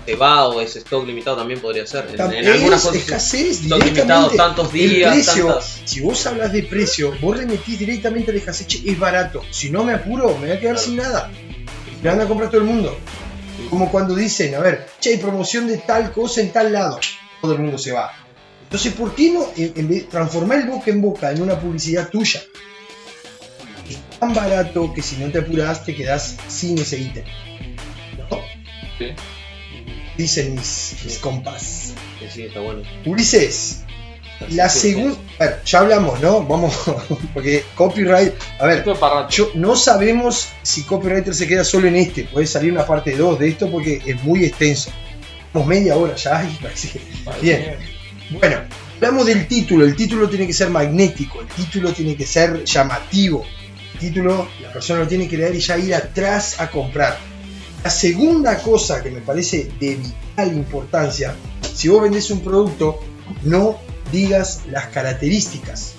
se va o es stock limitado también podría ser. En, en Es algunas cosas escasez stock limitado, tantos días, precio, tantas. si vos hablas de precio, vos remetís directamente a la escasez, che, es barato. Si no me apuro, me voy a quedar sin nada. Me van a comprar todo el mundo. Como cuando dicen, a ver, che, hay promoción de tal cosa en tal lado. Todo el mundo se va. Entonces, ¿por qué no en, en vez- transformar el boca en boca en una publicidad tuya? Es tan barato que si no te apuras te quedás sin ese ítem. ¿No? Sí. Dicen mis, mis compas. Sí, está bueno. Ulises, la segunda. A ver, ya hablamos, ¿no? Vamos, porque copyright. A ver, yo, no sabemos si copywriter se queda solo en este. Puede salir una parte 2 de esto porque es muy extenso. Estamos media hora ya. y parece que- Bien. Bueno, hablamos del título. El título tiene que ser magnético. El título tiene que ser llamativo. El título, la persona lo tiene que leer y ya ir atrás a comprar. La segunda cosa que me parece de vital importancia, si vos vendés un producto, no digas las características.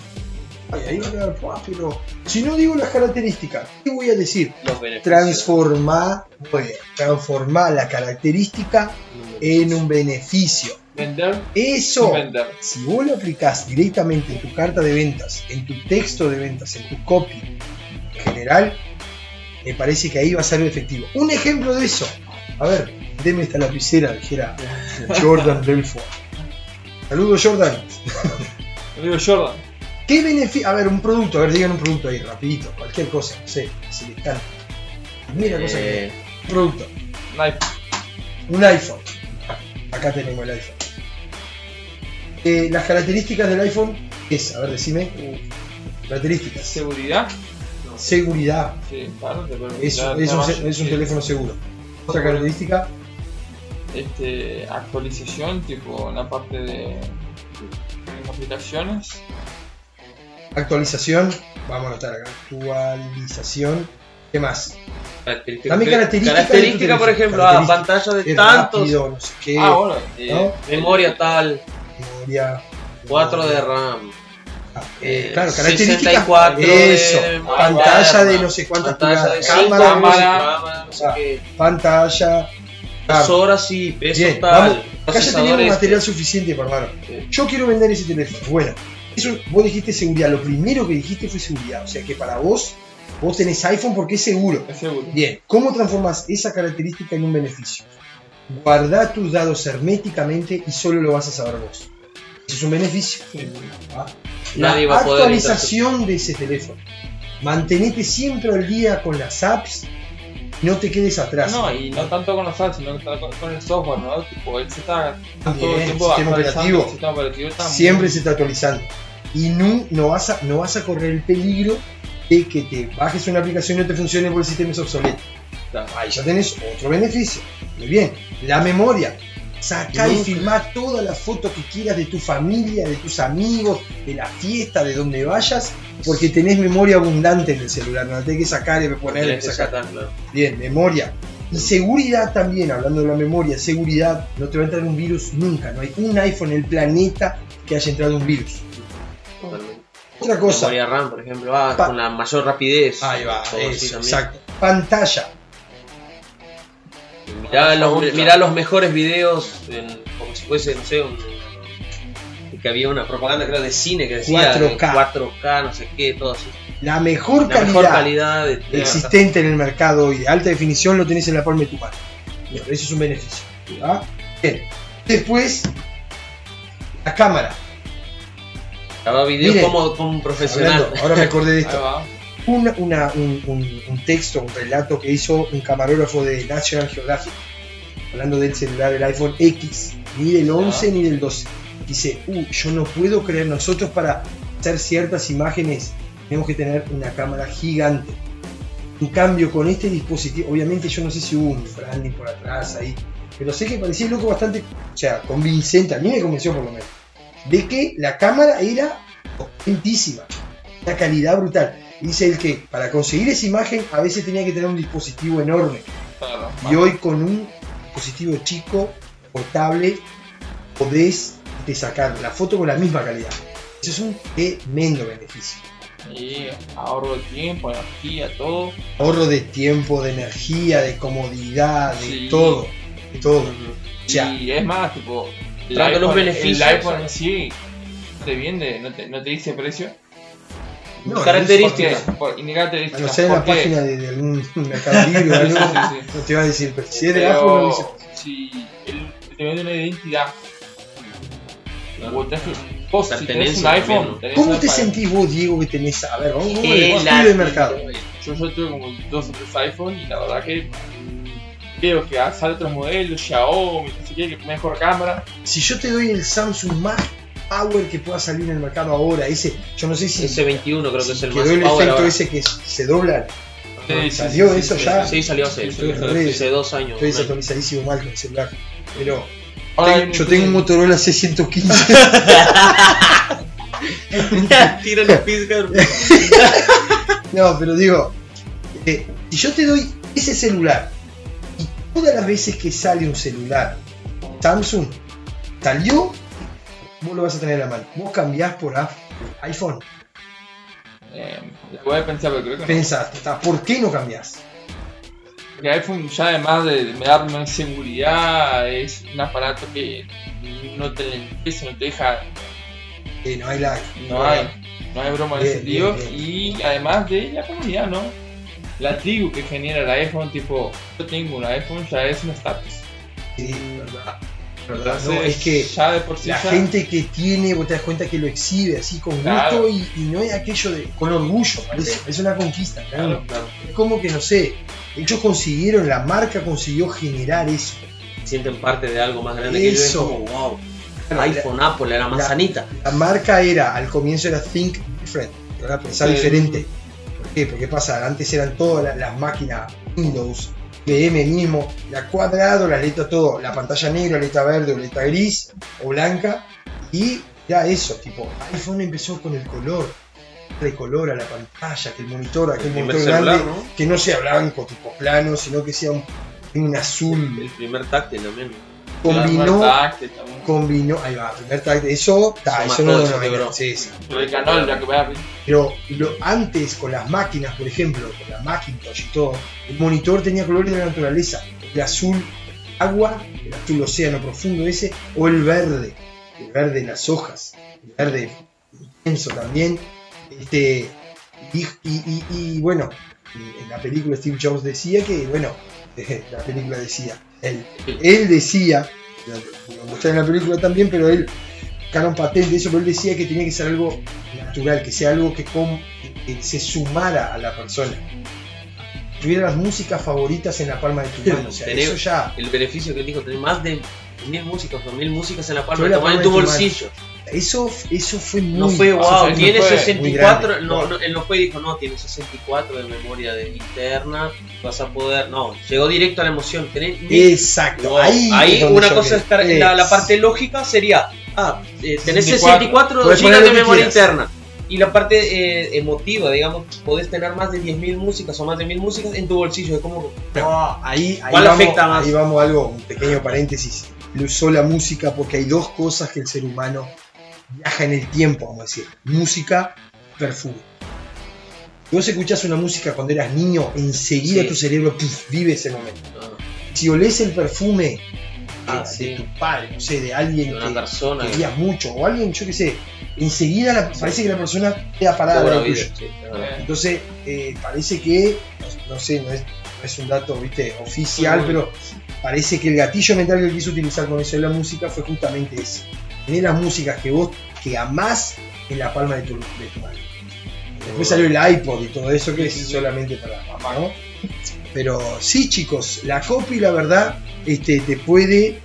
Ay, ahí va a quedar, "Buah, pero si no digo las características, ¿qué voy a decir? Transformar, bueno, transformar la característica en un beneficio. Vender Eso, vender. si vos lo aplicás directamente en tu carta de ventas, en tu texto de ventas, en tu copy en general, me parece que ahí va a ser efectivo. Un ejemplo de eso, a ver, deme esta lapicera, dijera Jordan Belfort. Saludos Jordan. Digo Jordan. ¿Qué beneficio? A ver, un producto, a ver, digan un producto ahí, rapidito, cualquier cosa, no sé, si les canta. Mira cosa que Eh, un producto, Nike. un iPhone. Acá tenemos el iPhone. Eh, las características del iPhone es, a ver, decime. Características. Seguridad. Seguridad. Sí, claro, te permite Es, un, es teléfono seguro. Otra característica, Este, actualización, tipo en la parte de, de aplicaciones. actualización. Vamos a anotar acá. Actualización. ¿Qué más? Característica, de tu característica, por ejemplo, ah, pantalla de tantos, rápido, no sé qué. Ah, bueno, eh, ¿no? memoria tal, memoria. 4 de RAM, Eh, claro, características. 64 de Eso. memoria pantalla de no sé cuántas de pulgadas. 5 Cámara, cámara, no sé Ah. pantalla. Horas y peso Bien, tal, vamos. Acá ya tenemos este. material suficiente. Sí. Yo quiero vender ese teléfono. Bueno, eso, vos dijiste seguridad. Lo primero que dijiste fue seguridad. O sea que para vos, vos tenés iPhone porque es seguro. es seguro. Bien, ¿cómo transformas esa característica en un beneficio? Guarda tus datos herméticamente y solo lo vas a saber vos. Eso es un beneficio. Nadie La va a poder actualización de ese teléfono. Mantenete siempre al día con las apps. No te quedes atrás. No, y no tanto con los apps, sino con, el software, ¿no? Tipo, él se está todo el tiempo sistema operativo. el sistema operativo Siempre se está actualizando. Y no, no, vas a, no vas a correr el peligro de que te bajes una aplicación y no te funcione porque el sistema es obsoleto. Ahí ya tenés otro beneficio. Muy bien. La memoria. Sacá y filmá todas las fotos que quieras de tu familia, de tus amigos, de la fiesta, de donde vayas, porque tenés memoria abundante en el celular. No la tenés que sacar y poner sacar. sacar, claro. Bien, memoria. Y seguridad también, hablando de la memoria, seguridad, no te va a entrar un virus nunca. No hay un iPhone en el planeta que haya entrado un virus. Totalmente. Otra cosa. Memoria RAM, por ejemplo, ah, con la mayor rapidez. Ahí va, eso, exacto. Pantalla. Mirá los, Favorita. mirá los mejores videos, en- como si fuese, no sé, un, que había una propaganda creo de cine que decía 4K. 4K, no sé qué, todo así. La mejor La calidad mejor calidad de, de- existente en el mercado y de alta definición lo tenés en la palma de tu mano. Eso es un beneficio. Bien. Después, la cámara. Grababa videos como, como un profesional. Hablando, ahora me acordé de esto. Va. Una- una- un, un- un texto, un relato que hizo un camarógrafo de National Geographic, hablando del celular del iPhone X, ni del 11 ni del 12. Dice, "Uh, yo no puedo creer, nosotros para hacer ciertas imágenes tenemos que tener una cámara gigante. En cambio, con este dispositivo, obviamente yo no sé si hubo un branding por atrás ahí, pero sé que parecía loco bastante, o sea, convincente, a mí me convenció por lo menos, de que la cámara era potentísima, una calidad brutal. Dice él que para conseguir esa imagen a veces tenía que tener un dispositivo enorme Claro. y hoy con un dispositivo chico, portable, podés de sacar la foto con la misma calidad. Eso es un tremendo beneficio. Y ahorro de tiempo, energía, todo. Ahorro de tiempo, de energía, de comodidad, de Sí. todo. De todo. Ujú. O sea, y es más, tipo, el Trata los iPhone, beneficios. el iPhone en sí te vende, no te, no te dice precio. No, Características. ¿Por qué? Por, A no ser en la página de, de algún mercado libre algo, sí, sí, sí. no te va a decir, pero si es de Apple no dice. si él te vende una identidad, vos, si tenés un iPhone, ¿no? tenés ¿Cómo te sentís vos, Diego, que tenés? A ver, vamos, a de mercado. Yo, yo tuve como dos o tres iPhone y la verdad que mm, veo que sale otros modelos, Xiaomi, no sé qué, que mejor cámara. Si yo te doy el Samsung más power que pueda salir en el mercado ahora, ese, yo no sé si S21 creo que es el quedó más el power efecto ahora. ese que se dobla. Sí, sí, ¿Salió sí, eso sí, ya? Sí, salió hace, dos años. Estoy desactualizadísimo mal con el celular. Pero tengo- yo tengo un Motorola C115. Tiran el no, pero digo, eh, si yo te doy ese celular y todas las veces que sale un celular Samsung salió, vos lo vas a tener en la mano. Vos cambiás por iPhone. Eh, la voy a pensar, pero creo que no. Pensaste, está, ¿por qué no cambiás? Porque iPhone ya además de de darme seguridad es un aparato que no te empieza, no te deja, Eh, no hay lag. no hay, no hay broma en ese Bien, sentido. bien, Y además de la comunidad, ¿no? La tribu que genera el iPhone, tipo, yo tengo un iPhone, ya es un estatus. Sí, verdad. Verdad. No, es que ya de por sí la ya- gente que tiene, vos te das cuenta que lo exhibe así con gusto y, y no es aquello de con orgullo, parece, es una conquista. Claro, claro. Es como que no sé, ellos consiguieron, la marca consiguió generar eso. Sienten parte de algo más grande que ellos. Eso. como, wow. IPhone, Apple, la manzanita. La marca era, al comienzo era Think Different, era pensar Sí. diferente. qué? Porque pasa, antes eran todas la- las máquinas Windows, PM mismo, la cuadrado, la letra todo, la pantalla negra, letra verde o letra gris o blanca, y ya eso, tipo, iPhone empezó con el color, de color a la pantalla, que el monitor, aquel El monitor celular, grande, ¿no? que no sea blanco, tipo plano, sino que sea un, un azul, El primer táctil también. combinó, Táctil también. combinó, ahí va, primer tag, eso, ta, Eso no, eso no, no, sí, sí. Pero lo, antes con las máquinas, por ejemplo, con la Macintosh y todo, el monitor tenía colores de la naturaleza. El azul agua, el azul océano profundo ese, o el verde, el verde de las hojas, el verde intenso también. Este, y, y- y- bueno, en la película Steve Jobs decía que, bueno, la película decía, él, decía, lo mostré en la película también, pero él sacaron patente de eso, pero él decía que tenía que ser algo natural, que sea algo que, que se sumara a la persona. Tuviera las músicas favoritas en la palma de tu mano, o sea, Tenés- eso ya, El beneficio que él dijo, tener más de mil músicas o mil músicas en la palma de la mano en palma tu de tu mano. bolsillo. eso, eso fue muy... No fue eso wow, fue- tiene fue muy 64, grande. no, no, él no fue y dijo, no, tiene 64 de memoria de interna, vas a poder, no, llegó directo a la emoción, tenés mil- Exacto, No, ahí, ahí una cosa es estar- la, la parte lógica sería, ah, eh, tenés 64, 64 puedes poner GB de memoria quieras. interna. Y la parte eh, emotiva, digamos, podés tener más de 10.000 músicas o más de 1.000 músicas en tu bolsillo. Es como, No, ahí, ahí ¿Cuál vamos, afecta más? ahí vamos a algo, un pequeño paréntesis. Le usó la música porque hay dos cosas que el ser humano viaja en el tiempo, vamos a decir. Música, perfume. Si vos escuchás una música cuando eras niño, enseguida Sí. tu cerebro vive ese momento. ah, Si olés el perfume de, Ah, de sí. tu padre, no sé, de alguien de una que persona. querías mucho, o alguien, yo qué sé, enseguida la- parece que la persona queda parada vida, tuyo. sí. Entonces, eh, parece que, no, no sé, no es, no es un dato ¿viste? oficial, pero parece que el gatillo mental que él quiso utilizar con eso de la música fue justamente ese. Tener las músicas que vos que amás en la palma de tu, de tu mano. Después salió el iPod y todo eso que es solamente para mamá, ¿no? Pero sí, chicos, la copy, la verdad, este, te puede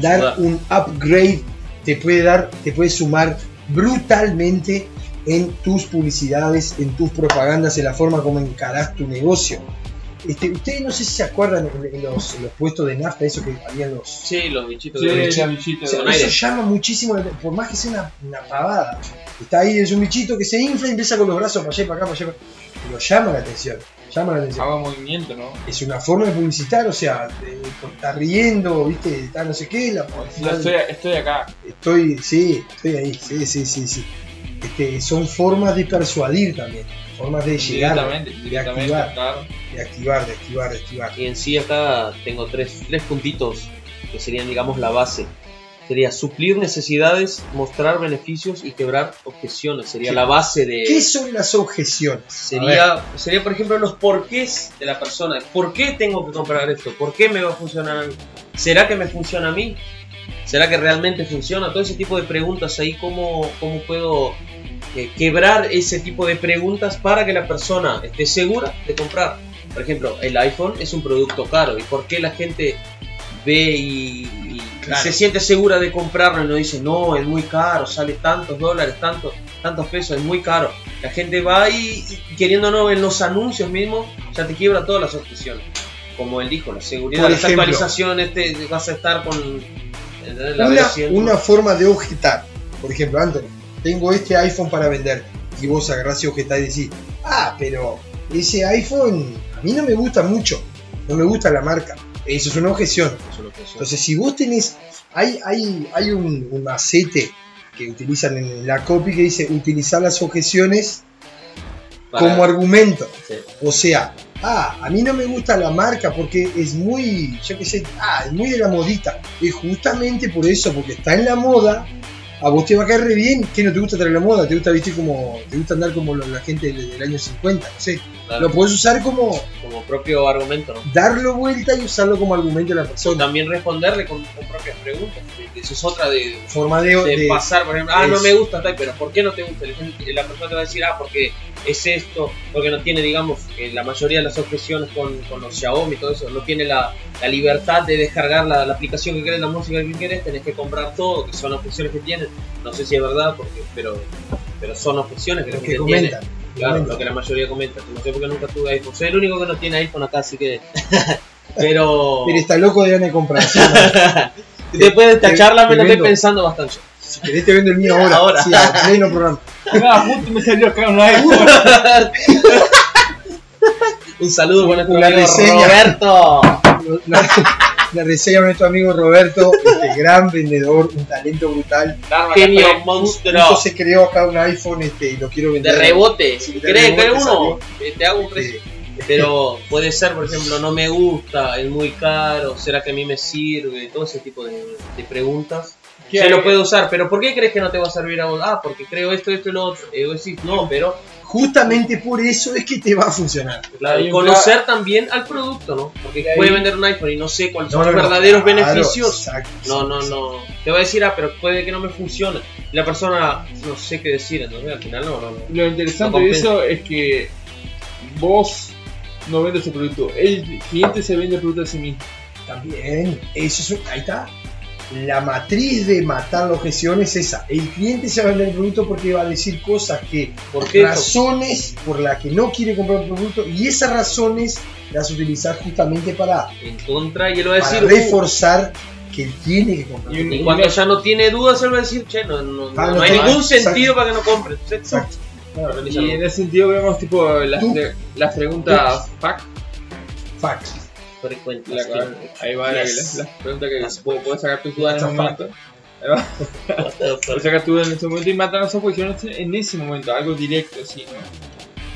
dar un upgrade, te puede dar, te puede sumar brutalmente en tus publicidades, en tus propagandas, en la forma como encarás tu negocio. Este, ustedes no sé si se acuerdan en, en los, en los puestos de nafta, eso que habían los. Sí, los bichitos Sí, de bichito. bichita. O sea, con eso aire. llama muchísimo, la- por más que sea una, una pavada. Está ahí, es un bichito que se infla y empieza con los brazos para allá y para acá, para allá. Pero llama la atención, llama la atención. Haga movimiento, ¿no? Es una forma de publicitar, o sea, está riendo, viste, está no sé qué, la Yo estoy, estoy acá. Estoy, sí, estoy ahí, sí, sí, sí, sí. Este, son formas de persuadir también, formas de llegar, Directamente, de activar, claro. de activar, de activar, de activar. Y en sí acá tengo tres, tres puntitos que serían, digamos, la base. Sería suplir necesidades, mostrar beneficios y quebrar objeciones. Sería Sí. la base de... ¿Qué son las objeciones? Sería, sería, por ejemplo, los porqués de la persona. ¿Por qué tengo que comprar esto? ¿Por qué me va a funcionar a mí? ¿Será que me funciona a mí? ¿Será que realmente funciona? Todo ese tipo de preguntas ahí, ¿cómo, cómo puedo eh, quebrar ese tipo de preguntas para que la persona esté segura de comprar? Por ejemplo, el iPhone es un producto caro. ¿Y por qué la gente ve y Claro. se siente segura de comprarlo y no dice, no, es muy caro, sale tantos dólares, tantos, tantos pesos, es muy caro? La gente va y, y queriendo no en los anuncios mismos, ya te quiebra todas las objeciones. Como él dijo, la seguridad, Por las ejemplo. actualizaciones, te, vas a estar con ¿entendés? la una, versión. una forma de objetar. Por ejemplo, Anthony, tengo este iPhone para vender. Y vos agarrás y objetás y decís, ah, pero ese iPhone a mí no me gusta mucho. No me gusta la marca. Eso es una objeción. Es una objeción. Entonces, si vos tenés, hay, hay, hay un, un macete que utilizan en la copy que dice utilizar las objeciones Para- como argumento. sí. O sea, ah, a mí no me gusta la marca porque es muy, yo qué sé, ah, es muy de la modita. Y justamente por eso, porque está en la moda, a vos te va a caer re bien. que no te gusta traer la moda? ¿Te gusta vestir como, te gusta andar como la gente del, del año 50? No sé. Claro, Lo puedes usar como como propio argumento, ¿no? darlo vuelta y usarlo como argumento de la persona. también responderle con, con propias preguntas. Eso es otra de, Forma de, de de- pasar, por ejemplo, ah, no me gusta tal, pero ¿por qué no te gusta? La persona te va a decir, ah, porque es esto, porque no tiene, digamos, eh, la mayoría de las objeciones con, con los Xiaomi y todo eso, no tiene la, la libertad de descargar la, la aplicación que querés, la música que querés, tenés que comprar todo, que son objeciones que tienen. No sé si es verdad, porque, pero, pero son objeciones que la lo que gente tiene. comentan. Claro, lo que la mayoría comenta. No sé por qué nunca tuve iPhone. Soy el único que no tiene iPhone acá, así que. Pero. Pero está loco de ganas de comprar. Después de esta te- charla me lo estoy pensando bastante. Si querés te vendo el mío ahora. Ahora. Sí, a pleno programa. Nada, justo me salió acá un iPhone. Un saludo para nuestro amigo reseña. Roberto. La, la reseña de nuestro amigo Roberto, este gran vendedor, un talento brutal. Genio monstruo. Justo se creó acá un iPhone este, y lo quiero De vender. rebote. Sí, de ¿Crees que rebote uno? Eh, Te hago un precio. Este, Pero puede ser, por ejemplo, no me gusta, es muy caro, ¿será que a mí me sirve? Todo ese tipo de, de preguntas. ¿Qué Se hay? lo puede usar, pero ¿por qué crees que no te va a servir a vos? Ah, porque creo esto, esto y lo otro. Y vos decís, no, pero justamente por eso es que te va a funcionar. claro, un conocer también al producto, ¿no? Porque puede vender un iPhone y no sé cuáles son No, los no, no, verdaderos claro, beneficios. exacto, No, no, exacto. no. Te va a decir, ah, pero puede que no me funcione. Y la persona no sé qué decir, entonces al final no, no, no. Lo interesante No de eso es que vos no vendes el producto, el cliente se vende el producto a sí mismo. También, eso es, ahí está. La matriz de matar la objeción es esa. El cliente se va a vender el producto porque va a decir cosas que, ¿Por razones por las que no quiere comprar el producto y esas razones las utilizar justamente para, En contra, y él va a decir, uh, reforzar que él tiene que comprar. Y un- Y cuando ya no tiene dudas, él va a decir, che, no, no, Ah, no no, hay ningún exacto. sentido para que no compre. Entonces, Exacto. claro, Y en ese sentido vemos tipo las, las preguntas FAQ. Fact. Frecuentes, La- sí. ahí va las, las preguntas que Las vos podés sacar tus dudas en ese Las momento. Ahí va. Podés sacar tus dudas en ese momento y matar las objeciones en ese momento, algo directo, así, ¿no?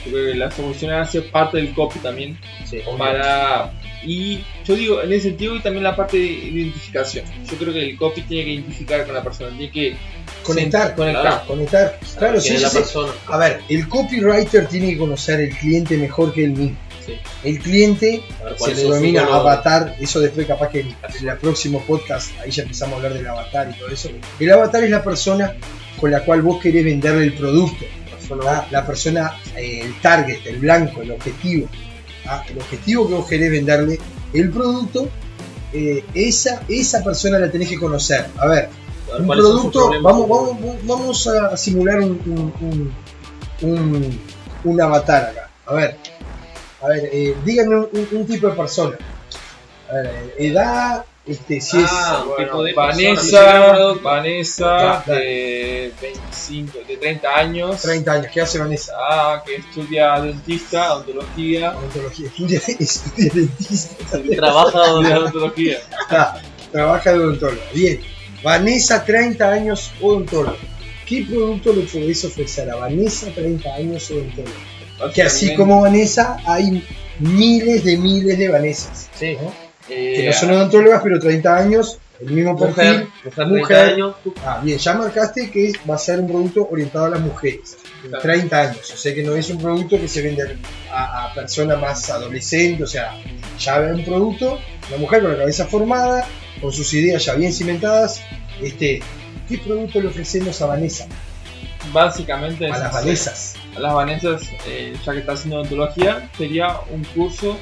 Yo creo que las objeciones hace parte del copy también. Sí. para y yo digo en ese sentido y también la parte de identificación yo creo que el copy tiene que identificar con la persona tiene que Conectar, conectar Conectar. Claro, sí, ¿Quién es sí, la sí. persona? A ver, el copywriter tiene que conocer el cliente mejor que él mismo. Sí. El cliente se ¿cuáles le denomina avatar, eso después capaz que en el próximo podcast, ahí ya empezamos a hablar del avatar y todo eso. El avatar es la persona con la cual vos querés venderle el producto, ¿ah? la persona, eh, el target, el blanco, el objetivo. ¿ah? El objetivo que vos querés venderle el producto, eh, esa, esa persona la tenés que conocer. A ver, un ¿cuáles son sus producto, vamos, vamos, vamos a simular un, un, un, un- un avatar acá. A ver, a ver, eh, díganme un, un- un tipo de persona. A ver, eh, edad, este, si Ah, un Bueno, tipo de Vanessa persona, Vanessa Ya, dale. de 25 de 30 años es 30 años, ¿qué hace Vanessa? ah, que estudia dentista odontología Odontología, estudia, estudia dentista, Trabaja estudia donde odontología Ah, trabaja de odontóloga. Bien, Vanessa, 30 años, odontóloga. ¿Qué producto le podés ofrecer a Vanessa, 30 años, Que así como Vanessa, hay miles de miles de Vanessas. Sí. ¿no? eh, que no son odontólogas, pero 30 años, el mismo perfil. mujer, mujer. 30 años. Ah, bien, ya marcaste que va a ser un producto orientado a las mujeres. Claro. 30 años, o sea que no es un producto que se vende a, a personas más adolescentes, o sea, ya es un producto, una mujer con la cabeza formada, con sus ideas ya bien cimentadas. Este, ¿Qué producto le ofrecemos a Vanessa? básicamente A las Vanessas. A las Vanessas eh, ya que está haciendo odontología sería un curso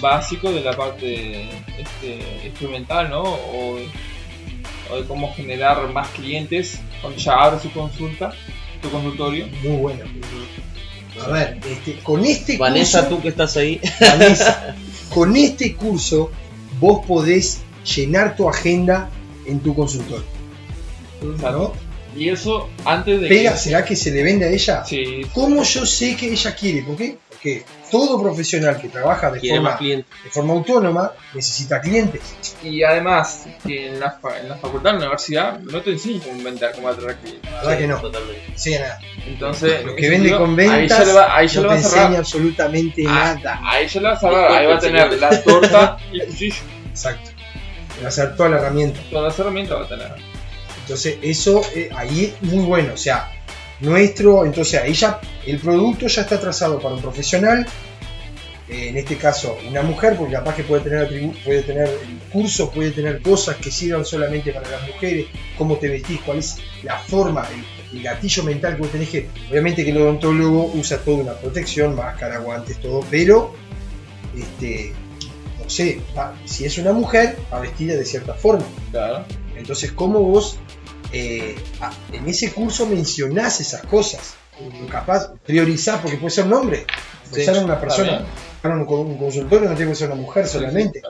básico de la parte este, instrumental ¿no? o, o de cómo generar más clientes cuando ya abre su consulta su consultorio Muy bueno. A ver, este, con este Vanessa, curso, tú que estás ahí. Vanessa, con este curso vos podés llenar tu agenda en tu consultorio. Claro. Y eso antes de Pega, que ¿será que se le vende a ella? sí, ¿Cómo yo sé que ella quiere? ¿Por qué? Porque todo profesional que trabaja de forma, de forma autónoma necesita clientes. y además que en la, fa- en la facultad en la universidad no te enseñan cómo inventar cómo atraer clientes La verdad que no. Totalmente. Sí, nada. entonces Lo que vende sentido, con ahí ventas ya le va, ahí ya no le te va a enseña absolutamente Ah, nada. Ahí ya la vas a ver, ahí va a tener la torta y el cuchillo. Exacto. Va a ser toda la herramienta. Todas las herramientas va a tener. Entonces, eso eh, ahí es muy bueno. O sea, nuestro, entonces ahí ya el producto ya está trazado para un profesional. eh, en este caso, una mujer, porque capaz que puede tener, puede tener cursos, puede tener cosas que sirvan solamente para las mujeres, cómo te vestís, cuál es la forma, el, el gatillo mental que vos tenés que. Obviamente que el odontólogo usa toda una protección, máscara, guantes, todo, pero este, no sé, va- si es una mujer, va vestida de cierta forma. Claro. Entonces, ¿cómo vos eh, en ese curso mencionás esas cosas? capaz, priorizar, porque puede ser un hombre, puede Sí, ser una persona, un, un consultorio no tiene que ser una mujer solamente.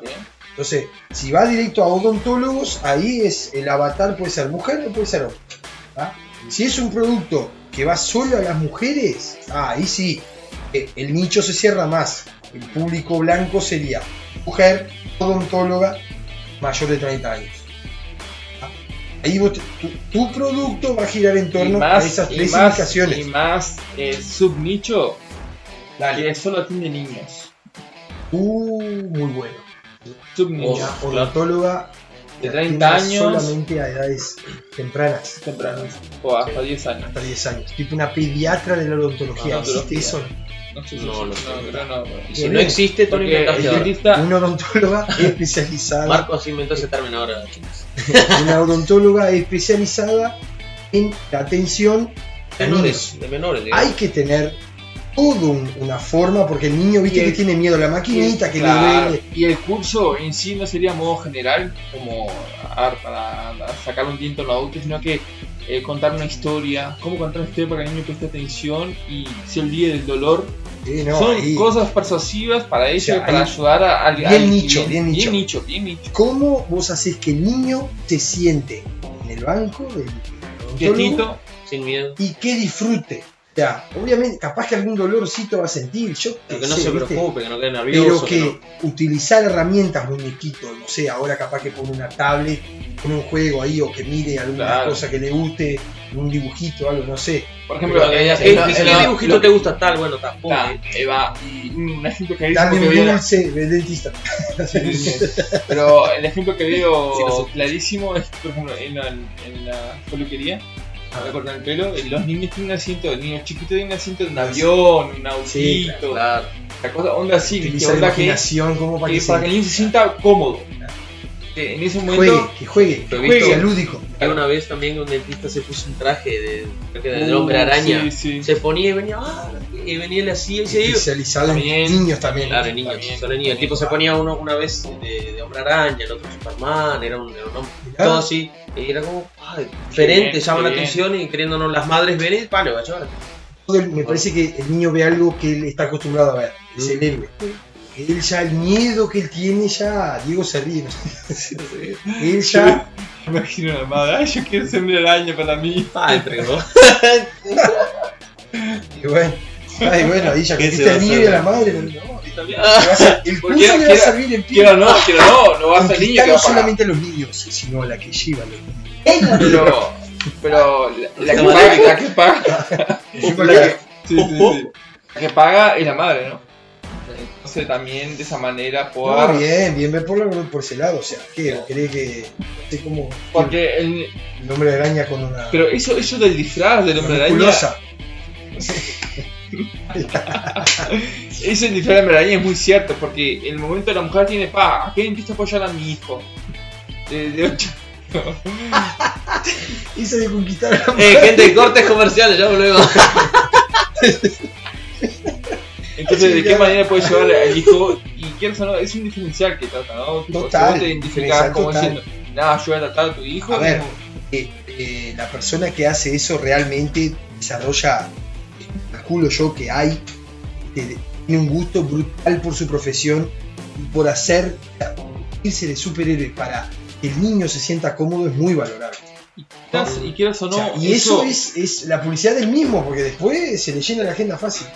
Entonces, si va directo a odontólogos, ahí es el avatar puede ser mujer o puede ser hombre. ¿tá? Si es un producto que va solo a las mujeres, ah, ahí sí, eh, el nicho se cierra más. El público blanco sería mujer, odontóloga, mayor de 30 años. Ahí vos te- tu, tu producto va a girar en torno más, a esas y tres más, indicaciones. y más eh, subnicho Dale. que solo atiende niños. Uh, muy bueno. Subnicho. Una odontóloga de que 30 atienda años solamente a edades tempranas. tempranos. O hasta 10 años. hasta 10 años. Tipo una pediatra de la odontología. Ah, ¿Existe eso? No sé si No, no creo no. Y si no existe, Tony Porque inventaste Una odontóloga especializada. Marcos inventó ese término ahora, chicos. Una odontóloga especializada en la atención niños. Menores, de menores, digamos. Hay que tener todo un- una forma porque el niño, viste el- que tiene miedo a la maquinita, que Claro, le duele. Y el curso en sí no sería modo general, como para sacar un diente a los adultos, sino que eh, contar una historia, cómo contar una historia para que el niño preste atención y se olvide del dolor. Sí, no, Son ahí. cosas persuasivas para ellos, sea, para ahí- ayudar a- al bien nicho, bien nicho. bien nicho, bien nicho. ¿Cómo vos haces que el niño se siente en el banco del Quietito, Sin miedo. y que disfrute? O sea, obviamente, capaz que algún dolorcito va a sentir, yo Pero que no sé, se ¿viste? preocupe, que no quede Pero nervioso. que no- utilizar herramientas, muñequito, no sé, ahora capaz que con una tablet, con un juego ahí, o que mire alguna Claro. cosa que le guste, un dibujito, algo, no sé. Por ejemplo, Pero, eh, ¿qué- lo- ¿Qué lo- dibujito te gusta tal? Bueno, está, pum, Ah, eh. ahí va. Y un ejemplo que Dame que un veo- dulce del dentista. Pero el ejemplo que veo Sí, clarísimo es, por ejemplo, en la, en la peluquería, para cortar el pelo, los niños tienen un asiento, el niño chiquito tiene un asiento de un avión, un autito, Sí, Claro. la cosa, onda así. Utilizar onda que, como para que que, para que el se niño se sienta cómodo. Que en ese momento, juegue, que juegue, que sea lúdico. Hay una vez también que un dentista se puso un traje de, creo que del Uh, hombre araña. sí, sí. Se ponía y venía, ah, y venía él así y se iba. Especializado en También. niños también. Claro, niños, También. solo en niños. El tipo se ponía uno una vez de, de hombre araña, el otro Superman, era un, era un hombre. Mirá. Todo así. Y era como, ah, diferente, bien, llama qué la bien. atención y queriéndonos las madres ver y palo, va a llevar. Todo el- me parece que el niño ve algo que él está acostumbrado a ver, es el héroe. Él ya, el miedo que él tiene ya, Diego se ríe, no sé. él ya, me imagino a la madre, ay, yo quiero ser una araña para mí. Ah, entregó. y bueno, ay, bueno, ahí ya ¿Qué se conquista va a y la madre, no, no, a el curso le va a servir en pie. Quiero no, quiero no, no va a ser niño que no va a pagar. solamente a los niños, sino a la que lleva a los niños. Pero, pero la, la que paga, la que paga, la que, sí, sí, sí. La que paga es la madre, ¿no? Entonces también de esa manera No, poder... bien, bien, ve por, por ese lado, o sea, ¿qué? ¿Cree que, no sé cómo, Porque el, el hombre araña con una, pero eso, eso del disfraz del hombre araña, eso del disfraz del hombre araña es muy cierto, porque en el momento la mujer tiene, pa, ¿a qué dentista apoyar a mi hijo? De, de ocho- Hizo de conquistar a la Eh, mujer. gente, cortes comerciales, ya volvemos. Entonces, ¿de qué manera puede llevar al hijo? Y quieres o no, es un diferencial que trata, ¿no? Tipo, Total, si te como total. diciendo, nada, yo voy a tratar a tu hijo. A ver. Eh, eh, la persona que hace eso realmente desarrolla, calculo yo que hay, tiene un gusto brutal por su profesión y por hacer, irse de superhéroe para que el niño se sienta cómodo es muy valorable. Y quieras o no, O sea, y eso, es, es la publicidad del mismo, porque después se le llena la agenda fácil.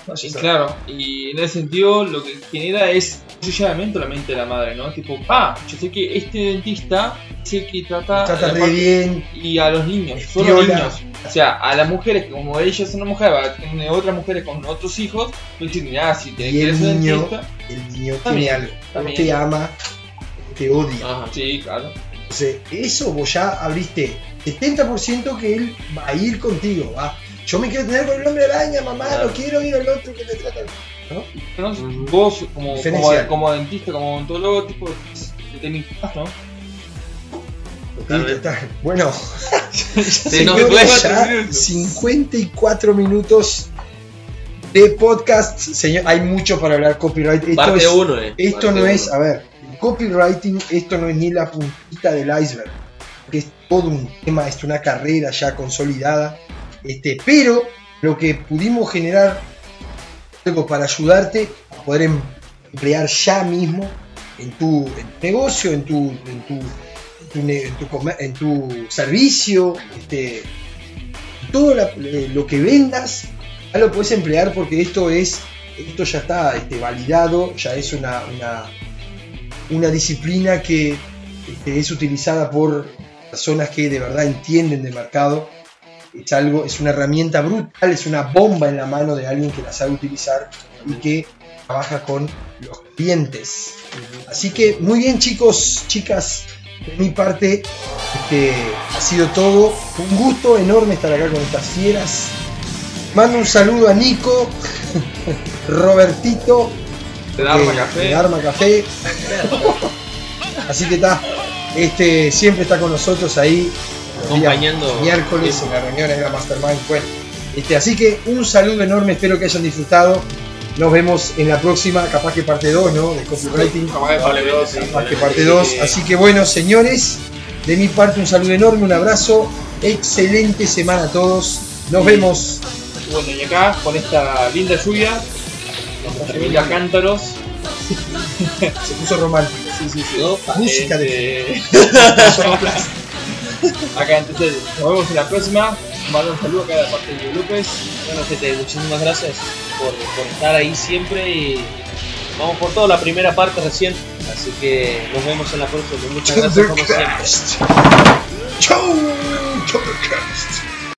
Claro, y en ese sentido lo que genera es posicionamiento a la mente de la madre, ¿no? Tipo, ah, yo sé que este dentista sé que trata, Trata re bien, y a los niños, solo niños. O sea, a las mujeres, como ella es una mujer, va a tener otras mujeres con otros hijos, pues decir, ah, si te Y quieres el ser niño- dentista, el niño También, tiene algo. También. te ama, te odia. Ajá. sí, claro. Entonces, eso vos ya abriste 70% que él va a ir contigo. Va. Yo me quiero tener con el hombre araña, mamá, Claro. no quiero ir al otro que te trata. Vos, como, como, dentista, como odontólogo, tipo, te tenés, ¿no? Totalmente. Bueno, Sí, no me señores, puedes. ya minutos. 54 minutos de podcast. Señor, hay mucho para hablar copyright. Esto, Parte es- 1, eh. esto Parte no uno. es, a ver, copywriting, esto no es ni la puntita del iceberg. Todo un tema, es una carrera ya consolidada. Este, pero lo que pudimos generar algo para ayudarte a poder em- emplear ya mismo en tu, negocio, en tu, en tu, en tu, servicio, este, todo eh, lo que vendas, ya lo puedes emplear porque esto es, esto ya está este, validado, ya es una, una, una disciplina que este, es utilizada por personas que de verdad entienden de mercado. Es algo, es una herramienta brutal, es una bomba en la mano de alguien que la sabe utilizar y que trabaja con los clientes. Así que muy bien chicos, chicas, de mi parte este, ha sido todo. Un gusto enorme estar acá con estas fieras. Mando un saludo a Nico, Robertito, Te da arma eh, café. de Arma Café. Así que está, este, siempre está con nosotros ahí. días Acompañando. Miércoles en las reuniones de la Mastermind. Bueno, este, así que un saludo enorme, espero que hayan disfrutado. Nos vemos en la próxima, capaz que parte 2, ¿no? De copywriting. Capaz que parte dos, sí. Capaz que parte 2. Así que bueno, señores, de mi parte un saludo enorme, un abrazo. Excelente semana a todos. Nos vemos. Bueno, y acá con esta linda lluvia, nuestra lluvia cántaros. Se puso romántico. Sí, sí, sí. Opa, Música de Este, acá entonces nos vemos en la próxima. Mando un saludo acá de parte de Diego López. Bueno, gente, muchísimas gracias por, por estar ahí siempre y vamos por todo, la primera parte recién. Así que nos vemos en la próxima. Muchas gracias como siempre. Chau.